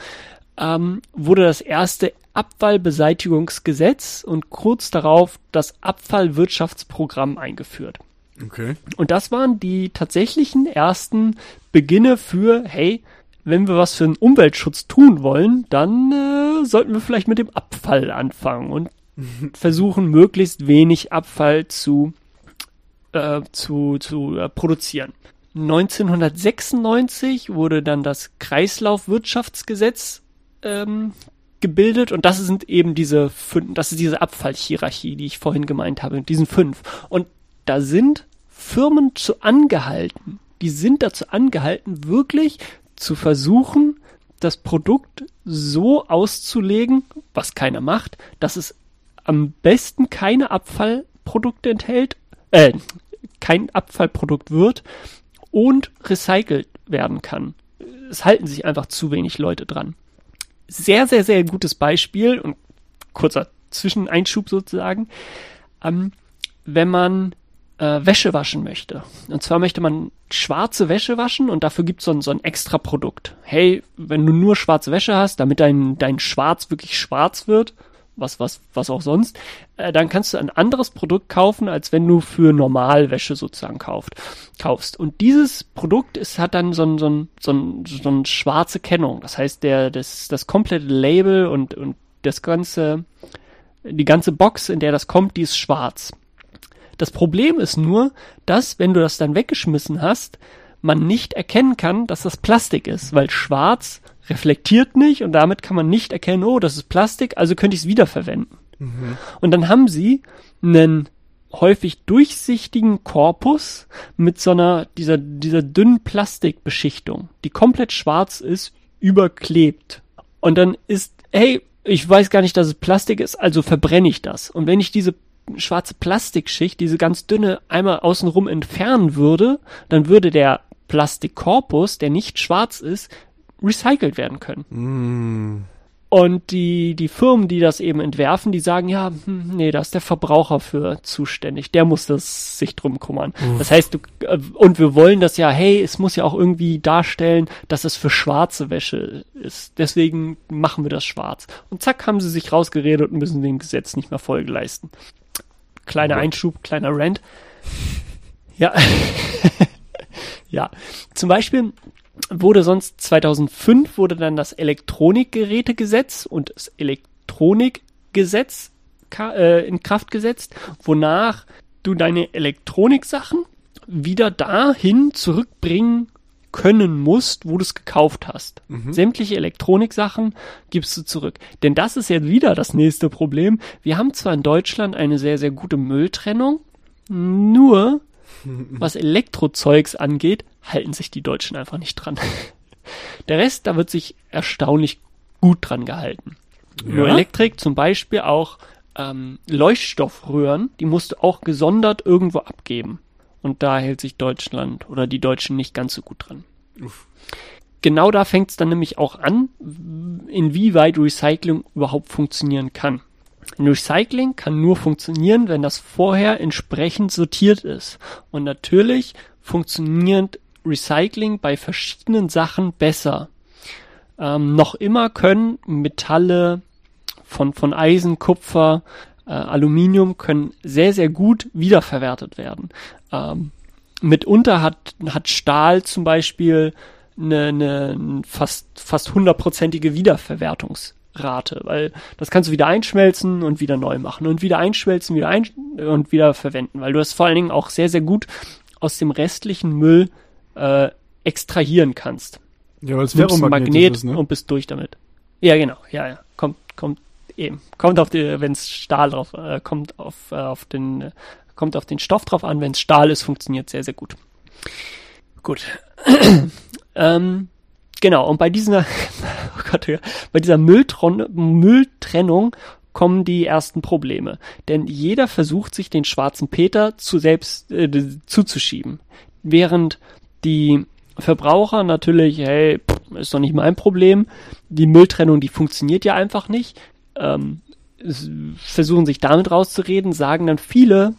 ähm, wurde das erste Abfallbeseitigungsgesetz und kurz darauf das Abfallwirtschaftsprogramm eingeführt. Okay. Und das waren die tatsächlichen ersten Beginne für, hey, wenn wir was für den Umweltschutz tun wollen, dann äh, sollten wir vielleicht mit dem Abfall anfangen und (laughs) versuchen, möglichst wenig Abfall zu, äh, zu, zu äh, produzieren. 1996 wurde dann das Kreislaufwirtschaftsgesetz ähm, gebildet und das sind eben diese fünf, das ist diese Abfallhierarchie, die ich vorhin gemeint habe, mit diesen fünf. Und da sind Firmen zu angehalten, die sind dazu angehalten, wirklich zu versuchen, das Produkt so auszulegen, was keiner macht, dass es am besten keine Abfallprodukte enthält, äh, kein Abfallprodukt wird und recycelt werden kann. Es halten sich einfach zu wenig Leute dran. Sehr, sehr, sehr gutes Beispiel und kurzer Zwischeneinschub sozusagen. Ähm, wenn man äh, Wäsche waschen möchte. Und zwar möchte man schwarze Wäsche waschen und dafür gibt es so ein, so ein extra Produkt. Hey, wenn du nur schwarze Wäsche hast, damit dein, dein Schwarz wirklich schwarz wird, was, was, was auch sonst, äh, dann kannst du ein anderes Produkt kaufen, als wenn du für Normalwäsche sozusagen kauft, kaufst. Und dieses Produkt ist, hat dann so ein, so ein, so ein, so ein schwarze Kennung. Das heißt, der, das, das komplette Label und, und das ganze, die ganze Box, in der das kommt, die ist schwarz. Das Problem ist nur, dass, wenn du das dann weggeschmissen hast, man nicht erkennen kann, dass das Plastik ist, weil schwarz reflektiert nicht und damit kann man nicht erkennen, oh, das ist Plastik, also könnte ich es wiederverwenden. Mhm. Und dann haben sie einen häufig durchsichtigen Korpus mit so einer, dieser, dieser dünnen Plastikbeschichtung, die komplett schwarz ist, überklebt. Und dann ist, hey, ich weiß gar nicht, dass es Plastik ist, also verbrenne ich das. Und wenn ich diese schwarze Plastikschicht, diese ganz dünne, einmal außenrum entfernen würde, dann würde der Plastikkorpus, der nicht schwarz ist, recycelt werden können. Mm. Und die, die Firmen, die das eben entwerfen, die sagen, ja, hm, nee, da ist der Verbraucher für zuständig. Der muss das sich drum kümmern. Das heißt, du, äh, und wir wollen das ja, hey, es muss ja auch irgendwie darstellen, dass es für schwarze Wäsche ist. Deswegen machen wir das schwarz. Und zack, haben sie sich rausgeredet und müssen dem Gesetz nicht mehr Folge leisten. Kleiner Einschub, kleiner Rant. Ja. (laughs) ja. Zum Beispiel wurde sonst 2005 wurde dann das Elektronikgerätegesetz und das Elektronikgesetz äh, in Kraft gesetzt, wonach du deine Elektroniksachen wieder dahin zurückbringen können musst, wo du es gekauft hast. Sämtliche Elektroniksachen gibst du zurück. Denn das ist jetzt wieder das nächste Problem. Wir haben zwar in Deutschland eine sehr, sehr gute Mülltrennung, nur was Elektrozeugs angeht, halten sich die Deutschen einfach nicht dran. Der Rest, da wird sich erstaunlich gut dran gehalten. Nur Ja? Elektrik, zum Beispiel auch ähm, Leuchtstoffröhren, die musst du auch gesondert irgendwo abgeben. Und da hält sich Deutschland oder die Deutschen nicht ganz so gut dran. Genau da fängt es dann nämlich auch an, inwieweit Recycling überhaupt funktionieren kann. Ein Recycling kann nur funktionieren, wenn das vorher entsprechend sortiert ist. Und natürlich funktioniert Recycling bei verschiedenen Sachen besser. Ähm, noch immer können Metalle von, von Eisen, Kupfer, äh, Aluminium können sehr, sehr gut wiederverwertet werden. Ähm, mitunter hat, hat Stahl zum Beispiel eine, eine fast, fast hundertprozentige Wiederverwertungsrate, weil das kannst du wieder einschmelzen und wieder neu machen und wieder einschmelzen, wieder ein und wieder verwenden, weil du es vor allen Dingen auch sehr, sehr gut aus dem restlichen Müll äh, extrahieren kannst. Ja, weil es Nimmst ein Magnet ist, ne? und bist durch damit. Ja, genau, ja, ja. Kommt, kommt eben. Kommt auf die, wenn es Stahl drauf, äh, kommt auf, äh, auf den, äh, kommt auf den Stoff drauf an. Wenn es Stahl ist, funktioniert sehr, sehr gut. Gut. (clears throat) ähm, genau, und bei dieser, (laughs) oh Gott, bei dieser Mülltron Mülltrennung kommen die ersten Probleme. Denn jeder versucht sich den schwarzen Peter zu selbst äh, zuzuschieben. Während die Verbraucher natürlich, hey, ist doch nicht mein Problem. Die Mülltrennung, die funktioniert ja einfach nicht. Ähm, versuchen sich damit rauszureden, sagen dann viele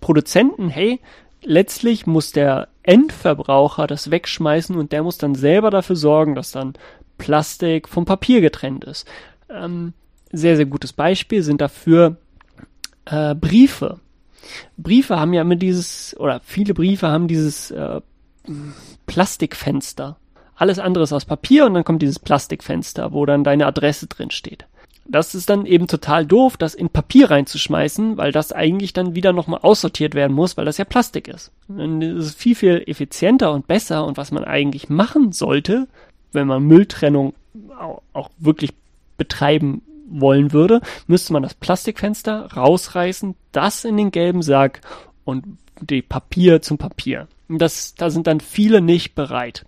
Produzenten, hey, letztlich muss der Endverbraucher das wegschmeißen und der muss dann selber dafür sorgen, dass dann Plastik vom Papier getrennt ist. Ähm, sehr, sehr gutes Beispiel sind dafür äh, Briefe. Briefe haben ja immer dieses, oder viele Briefe haben dieses äh, Plastikfenster. Alles andere ist aus Papier und dann kommt dieses Plastikfenster, wo dann deine Adresse drin steht. Das ist dann eben total doof, das in Papier reinzuschmeißen, weil das eigentlich dann wieder nochmal aussortiert werden muss, weil das ja Plastik ist. Und das ist viel, viel effizienter und besser und was man eigentlich machen sollte, wenn man Mülltrennung au- auch wirklich betreiben wollen würde, müsste man das Plastikfenster rausreißen, das in den gelben Sack und die Papier zum Papier. Und Das, da sind dann viele nicht bereit.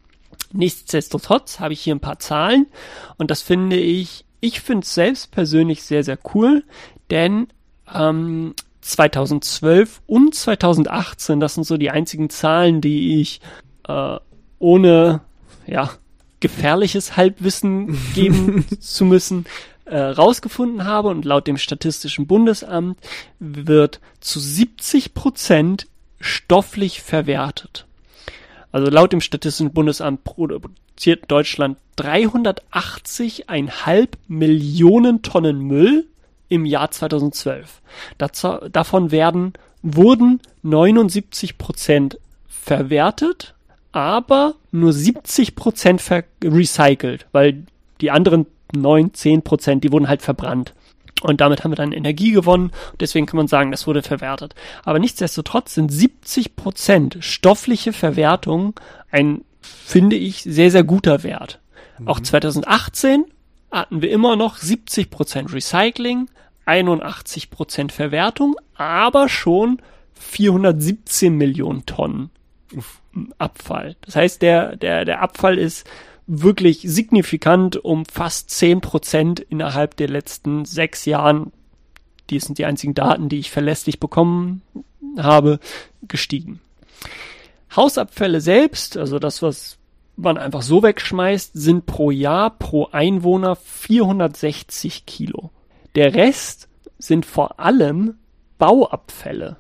Nichtsdestotrotz habe ich hier ein paar Zahlen und das finde ich, ich finde es selbst persönlich sehr, sehr cool, denn ähm, 2012 und 2018, das sind so die einzigen Zahlen, die ich äh, ohne ja, gefährliches Halbwissen (laughs) geben zu müssen, äh, rausgefunden habe und laut dem Statistischen Bundesamt wird zu 70 Prozent stofflich verwertet. Also laut dem Statistischen Bundesamt produziert Deutschland 380,5 Millionen Tonnen Müll im Jahr 2012. Dazu, davon werden, wurden 79 Prozent verwertet, aber nur 70 Prozent recycelt, weil die anderen 9, 10 Prozent, die wurden halt verbrannt. Und damit haben wir dann Energie gewonnen. Deswegen kann man sagen, das wurde verwertet. Aber nichtsdestotrotz sind 70 Prozent stoffliche Verwertung ein, finde ich, sehr, sehr guter Wert. Auch 2018 hatten wir immer noch 70 Prozent Recycling, 81 Prozent Verwertung, aber schon 417 Millionen Tonnen Abfall. Das heißt, der, der, der Abfall ist wirklich signifikant um fast 10 Prozent innerhalb der letzten sechs Jahren, die sind die einzigen Daten, die ich verlässlich bekommen habe, gestiegen. Hausabfälle selbst, also das, was man einfach so wegschmeißt, sind pro Jahr pro Einwohner 460 Kilo. Der Rest sind vor allem Bauabfälle.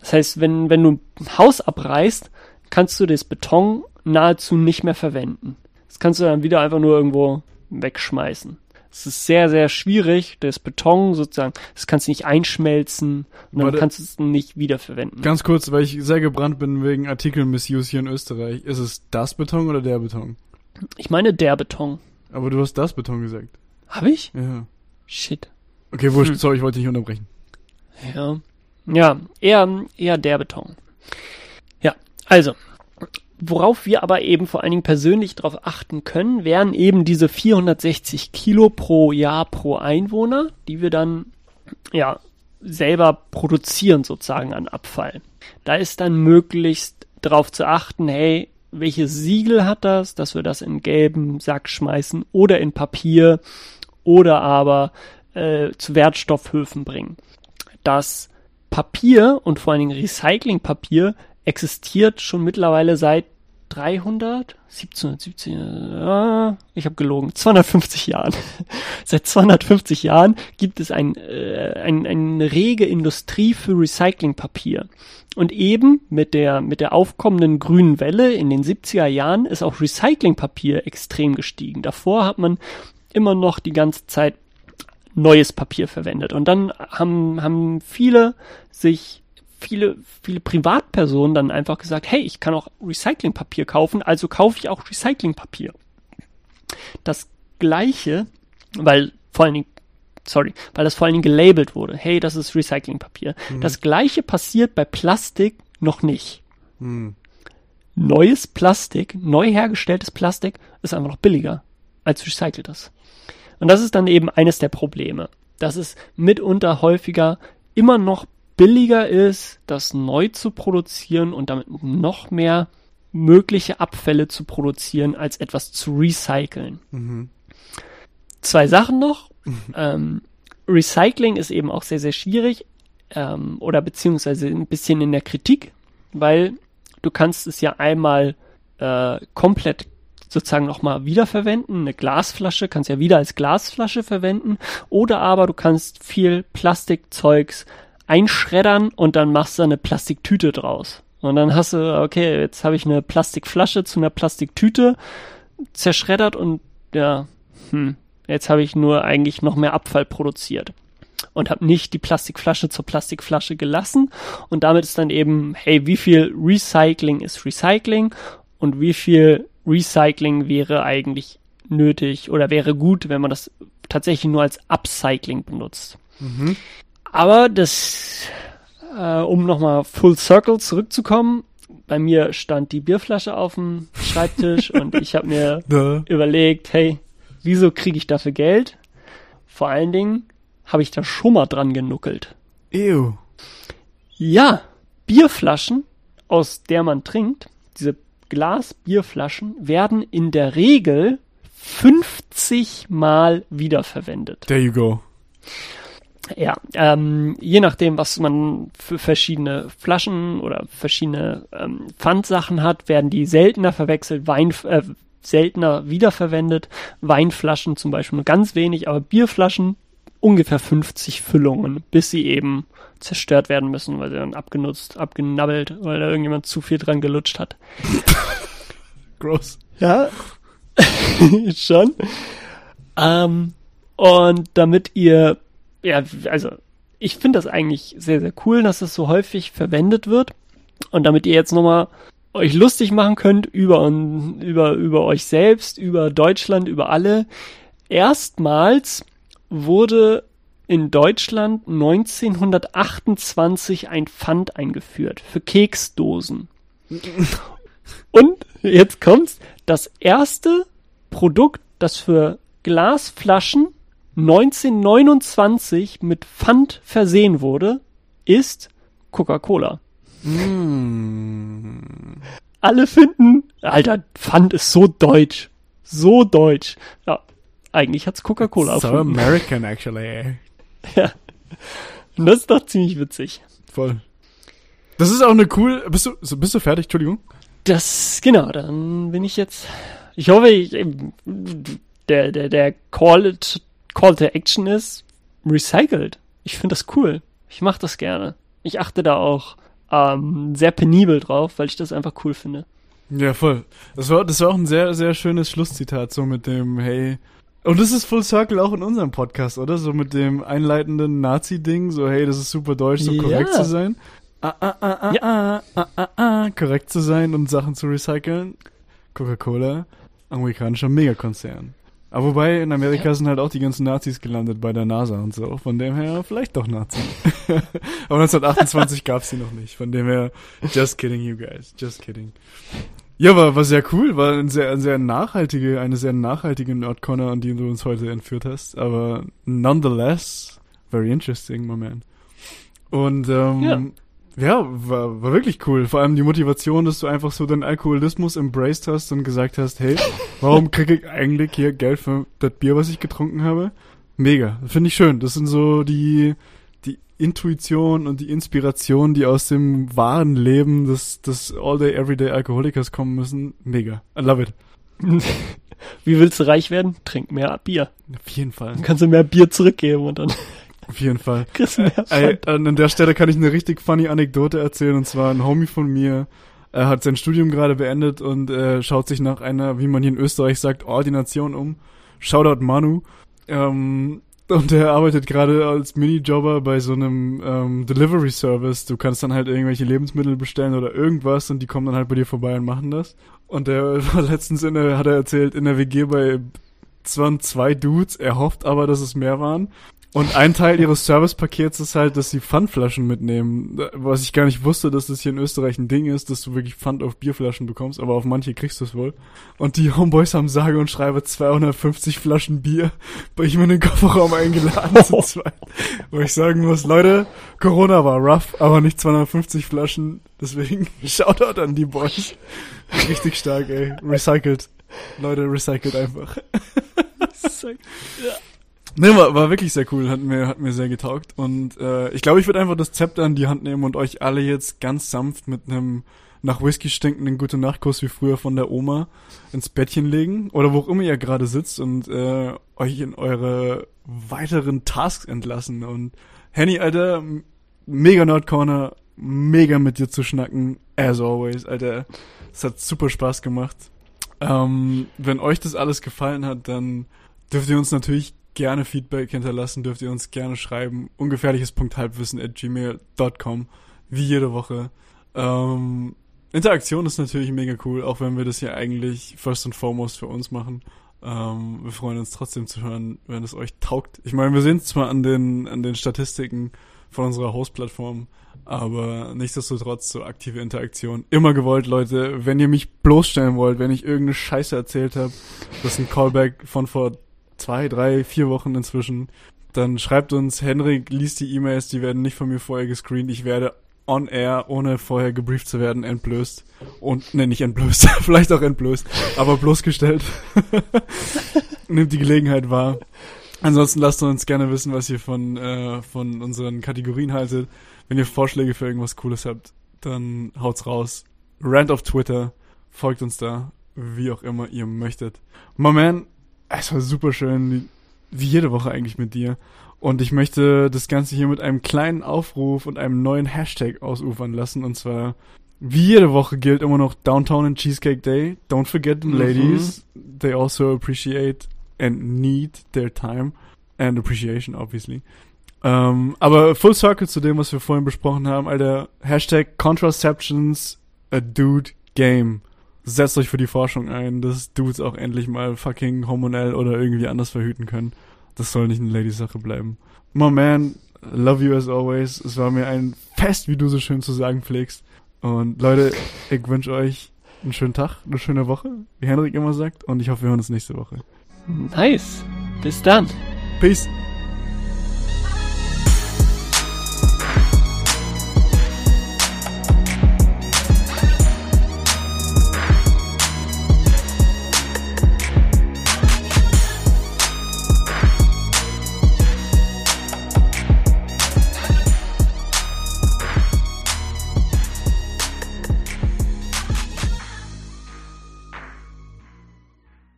Das heißt, wenn, wenn du ein Haus abreißt, kannst du das Beton nahezu nicht mehr verwenden. Das kannst du dann wieder einfach nur irgendwo wegschmeißen. Es ist sehr, sehr schwierig, das Beton sozusagen, das kannst du nicht einschmelzen und dann Warte. kannst du es nicht wiederverwenden. Ganz kurz, weil ich sehr gebrannt bin wegen Artikelmissuse hier in Österreich. Ist es das Beton oder der Beton? Ich meine der Beton. Aber du hast das Beton gesagt. Habe ich? Ja. Shit. Okay, wurscht, Hm. sorry, ich wollte dich nicht unterbrechen. Ja. Ja, eher, eher der Beton. Ja, also, worauf wir aber eben vor allen Dingen persönlich darauf achten können, wären eben diese 460 Kilo pro Jahr pro Einwohner, die wir dann, ja, selber produzieren sozusagen an Abfall. Da ist dann möglichst darauf zu achten, hey, welches Siegel hat das, dass wir das in gelben Sack schmeißen oder in Papier oder aber äh, zu Wertstoffhöfen bringen. Das Papier und vor allen Dingen Recyclingpapier existiert schon mittlerweile seit 300, 1770, äh, ich habe gelogen, 250 Jahren. (laughs) Seit 250 Jahren gibt es ein, äh, ein, eine rege Industrie für Recyclingpapier. Und eben mit der, mit der aufkommenden grünen Welle in den 70er Jahren ist auch Recyclingpapier extrem gestiegen. Davor hat man immer noch die ganze Zeit neues Papier verwendet. Und dann haben, haben viele sich, viele, viele Privatpersonen dann einfach gesagt, hey, ich kann auch Recyclingpapier kaufen, also kaufe ich auch Recyclingpapier. Das gleiche, weil vor allen Dingen, sorry, weil das vor allen Dingen gelabelt wurde, hey, das ist Recyclingpapier. Das gleiche passiert bei Plastik noch nicht. Hm. Neues Plastik, neu hergestelltes Plastik ist einfach noch billiger als recyceltes. Und das ist dann eben eines der Probleme, dass es mitunter häufiger immer noch billiger ist, das neu zu produzieren und damit noch mehr mögliche Abfälle zu produzieren, als etwas zu recyceln. Mhm. Zwei Sachen noch. ähm, Recycling ist eben auch sehr, sehr schwierig ähm, oder beziehungsweise ein bisschen in der Kritik, weil du kannst es ja einmal äh, komplett sozusagen nochmal wiederverwenden. Eine Glasflasche kannst ja wieder als Glasflasche verwenden. Oder aber du kannst viel Plastikzeugs einschreddern und dann machst du eine Plastiktüte draus. Und dann hast du, okay, jetzt habe ich eine Plastikflasche zu einer Plastiktüte zerschreddert und ja, hm, jetzt habe ich nur eigentlich noch mehr Abfall produziert und habe nicht die Plastikflasche zur Plastikflasche gelassen und damit ist dann eben, hey, wie viel Recycling ist Recycling und wie viel Recycling wäre eigentlich nötig oder wäre gut, wenn man das tatsächlich nur als Upcycling benutzt. Mhm. Aber das, äh, um nochmal full circle zurückzukommen, bei mir stand die Bierflasche auf dem Schreibtisch (laughs) und ich habe mir Da. überlegt, hey, wieso kriege ich dafür Geld? Vor allen Dingen habe ich da schon mal dran genuckelt. Ew. Ja, Bierflaschen, aus der man trinkt, diese Glas-Bierflaschen, werden in der Regel 50 Mal wiederverwendet. There you go. Ja, ähm, je nachdem, was man für verschiedene Flaschen oder verschiedene ähm, Pfandsachen hat, werden die seltener verwechselt, Wein, äh, seltener wiederverwendet. Weinflaschen zum Beispiel nur ganz wenig, aber Bierflaschen ungefähr 50 Füllungen, bis sie eben zerstört werden müssen, weil sie dann abgenutzt, abgenabbelt, weil da irgendjemand zu viel dran gelutscht hat. (laughs) Gross. Ja, (laughs) schon. Ähm, und damit ihr, ja, also ich finde das eigentlich sehr, sehr cool, dass es so häufig verwendet wird. Und damit ihr jetzt nochmal euch lustig machen könnt über, über, über euch selbst, über Deutschland, über alle. Erstmals wurde in Deutschland 1928 ein Pfand eingeführt für Keksdosen. (laughs) Und jetzt kommt's, das erste Produkt, das für Glasflaschen 1929 mit Pfand versehen wurde, ist Coca-Cola. Mm. Alle finden, Alter, Pfand ist so deutsch. So deutsch. Ja, eigentlich hat's Coca-Cola So erfunden. American, actually. (laughs) Und das ist doch ziemlich witzig. Voll. Das ist auch eine cool. Bist du, bist du fertig? Entschuldigung. das, genau, dann bin ich jetzt, ich hoffe, ich, der, der, der Call, Call to Action ist recycelt. Ich finde das cool. Ich mache das gerne. Ich achte da auch ähm, sehr penibel drauf, weil ich das einfach cool finde. Ja, voll. Das war, das war auch ein sehr, sehr schönes Schlusszitat, so mit dem, hey, und das ist Full Circle auch in unserem Podcast, oder? So mit dem einleitenden Nazi-Ding, so hey, das ist super deutsch, so ja. korrekt zu sein. Ah, ah, ah, ah, ja. ah, ah, ah, ah, korrekt zu sein und Sachen zu recyceln. Coca-Cola, amerikanischer Megakonzern. Aber wobei, in Amerika sind halt auch die ganzen Nazis gelandet bei der NASA und so. Von dem her, vielleicht doch Nazi. (laughs) Aber 1928 (laughs) gab's sie noch nicht. Von dem her, just kidding you guys. Just kidding. Ja, war, war sehr cool, war ein sehr, ein sehr nachhaltige, eine sehr nachhaltige Nordcorner, an die du uns heute entführt hast. Aber nonetheless, very interesting, my man. Und ähm, ja. Ja, war, war wirklich cool. Vor allem die Motivation, dass du einfach so deinen Alkoholismus embraced hast und gesagt hast, hey, warum kriege ich eigentlich hier Geld für das Bier, was ich getrunken habe? Mega, finde ich schön. Das sind so die Intuition und die Inspiration, die aus dem wahren Leben des, des All-Day, Everyday Alkoholikers kommen müssen, mega. I love it. (laughs) Wie willst du reich werden? Trink mehr Bier. Auf jeden Fall. Dann kannst du mehr Bier zurückgeben und dann. Auf jeden Fall. Mehr Ey, an der Stelle kann ich eine richtig funny Anekdote erzählen und zwar ein Homie von mir, er hat sein Studium gerade beendet und äh, schaut sich nach einer, wie man hier in Österreich sagt, Ordination um. Shoutout Manu. Ähm, und der arbeitet gerade als Minijobber bei so einem ähm, Delivery Service. Du kannst dann halt irgendwelche Lebensmittel bestellen oder irgendwas und die kommen dann halt bei dir vorbei und machen das. Und der (laughs) war letztens in der, hat er erzählt, in der WG bei zwar zwei Dudes, er hofft aber, dass es mehr waren. Und ein Teil ihres Servicepakets ist halt, dass sie Pfandflaschen mitnehmen. Was ich gar nicht wusste, dass das hier in Österreich ein Ding ist, dass du wirklich Pfand auf Bierflaschen bekommst, aber auf manche kriegst du es wohl. Und die Homeboys haben sage und schreibe 250 Flaschen Bier bei ihm in den Kofferraum eingeladen zu (laughs) zweit. Wo ich sagen muss, Leute, Corona war rough, aber nicht 250 Flaschen. Deswegen (laughs) Shoutout an die Boys. Richtig stark, ey. Recycelt. Leute, recycelt einfach. (laughs) ja. Ne, war, war wirklich sehr cool, hat mir, hat mir sehr getaugt. Und äh, ich glaube, ich würde einfach das Zepter in die Hand nehmen und euch alle jetzt ganz sanft mit einem nach Whisky stinkenden gute Nachtkuss wie früher von der Oma ins Bettchen legen oder wo auch immer ihr gerade sitzt und äh, euch in eure weiteren Tasks entlassen. Und Henny, Alter, mega Nordcorner, mega mit dir zu schnacken, as always, Alter. Es hat super Spaß gemacht. Ähm, wenn euch das alles gefallen hat, dann dürft ihr uns natürlich gerne Feedback hinterlassen, dürft ihr uns gerne schreiben. Ungefährliches.halbwissen at gmail.com. Wie jede Woche. Ähm, Interaktion ist natürlich mega cool, auch wenn wir das hier eigentlich first and foremost für uns machen. Ähm, wir freuen uns trotzdem zu hören, wenn es euch taugt. Ich meine, wir sehen es zwar an den, an den Statistiken von unserer Host-Plattform, aber nichtsdestotrotz so aktive Interaktion. Immer gewollt, Leute. Wenn ihr mich bloßstellen wollt, wenn ich irgendeine Scheiße erzählt habe, das ist ein Callback von vor zwei, drei, vier Wochen inzwischen, dann schreibt uns, Henrik liest die E-Mails, die werden nicht von mir vorher gescreent. Ich werde on air, ohne vorher gebrieft zu werden, entblößt. Und, ne, nicht entblößt, (laughs) vielleicht auch entblößt, aber bloßgestellt. (laughs) Nimmt die Gelegenheit wahr. Ansonsten lasst uns gerne wissen, was ihr von, äh, von unseren Kategorien haltet. Wenn ihr Vorschläge für irgendwas Cooles habt, dann haut's raus. Rant auf Twitter, folgt uns da, wie auch immer ihr möchtet. My man, es war super schön, wie jede Woche eigentlich mit dir. Und ich möchte das Ganze hier mit einem kleinen Aufruf und einem neuen Hashtag ausufern lassen. Und zwar, wie jede Woche gilt immer noch Downtown and Cheesecake Day. Don't forget the mhm. ladies. Mhm. They also appreciate and need their time. And appreciation, obviously. Ähm, aber Full Circle zu dem, was wir vorhin besprochen haben, Alter. Hashtag Contraceptions a Dude Game setzt euch für die Forschung ein, dass Dudes auch endlich mal fucking hormonell oder irgendwie anders verhüten können. Das soll nicht eine Lady-Sache bleiben. My man, love you as always. Es war mir ein Fest, wie du so schön zu sagen pflegst. Und Leute, ich wünsche euch einen schönen Tag, eine schöne Woche, wie Henrik immer sagt. Und ich hoffe, wir hören uns nächste Woche. Nice. Bis dann. Peace.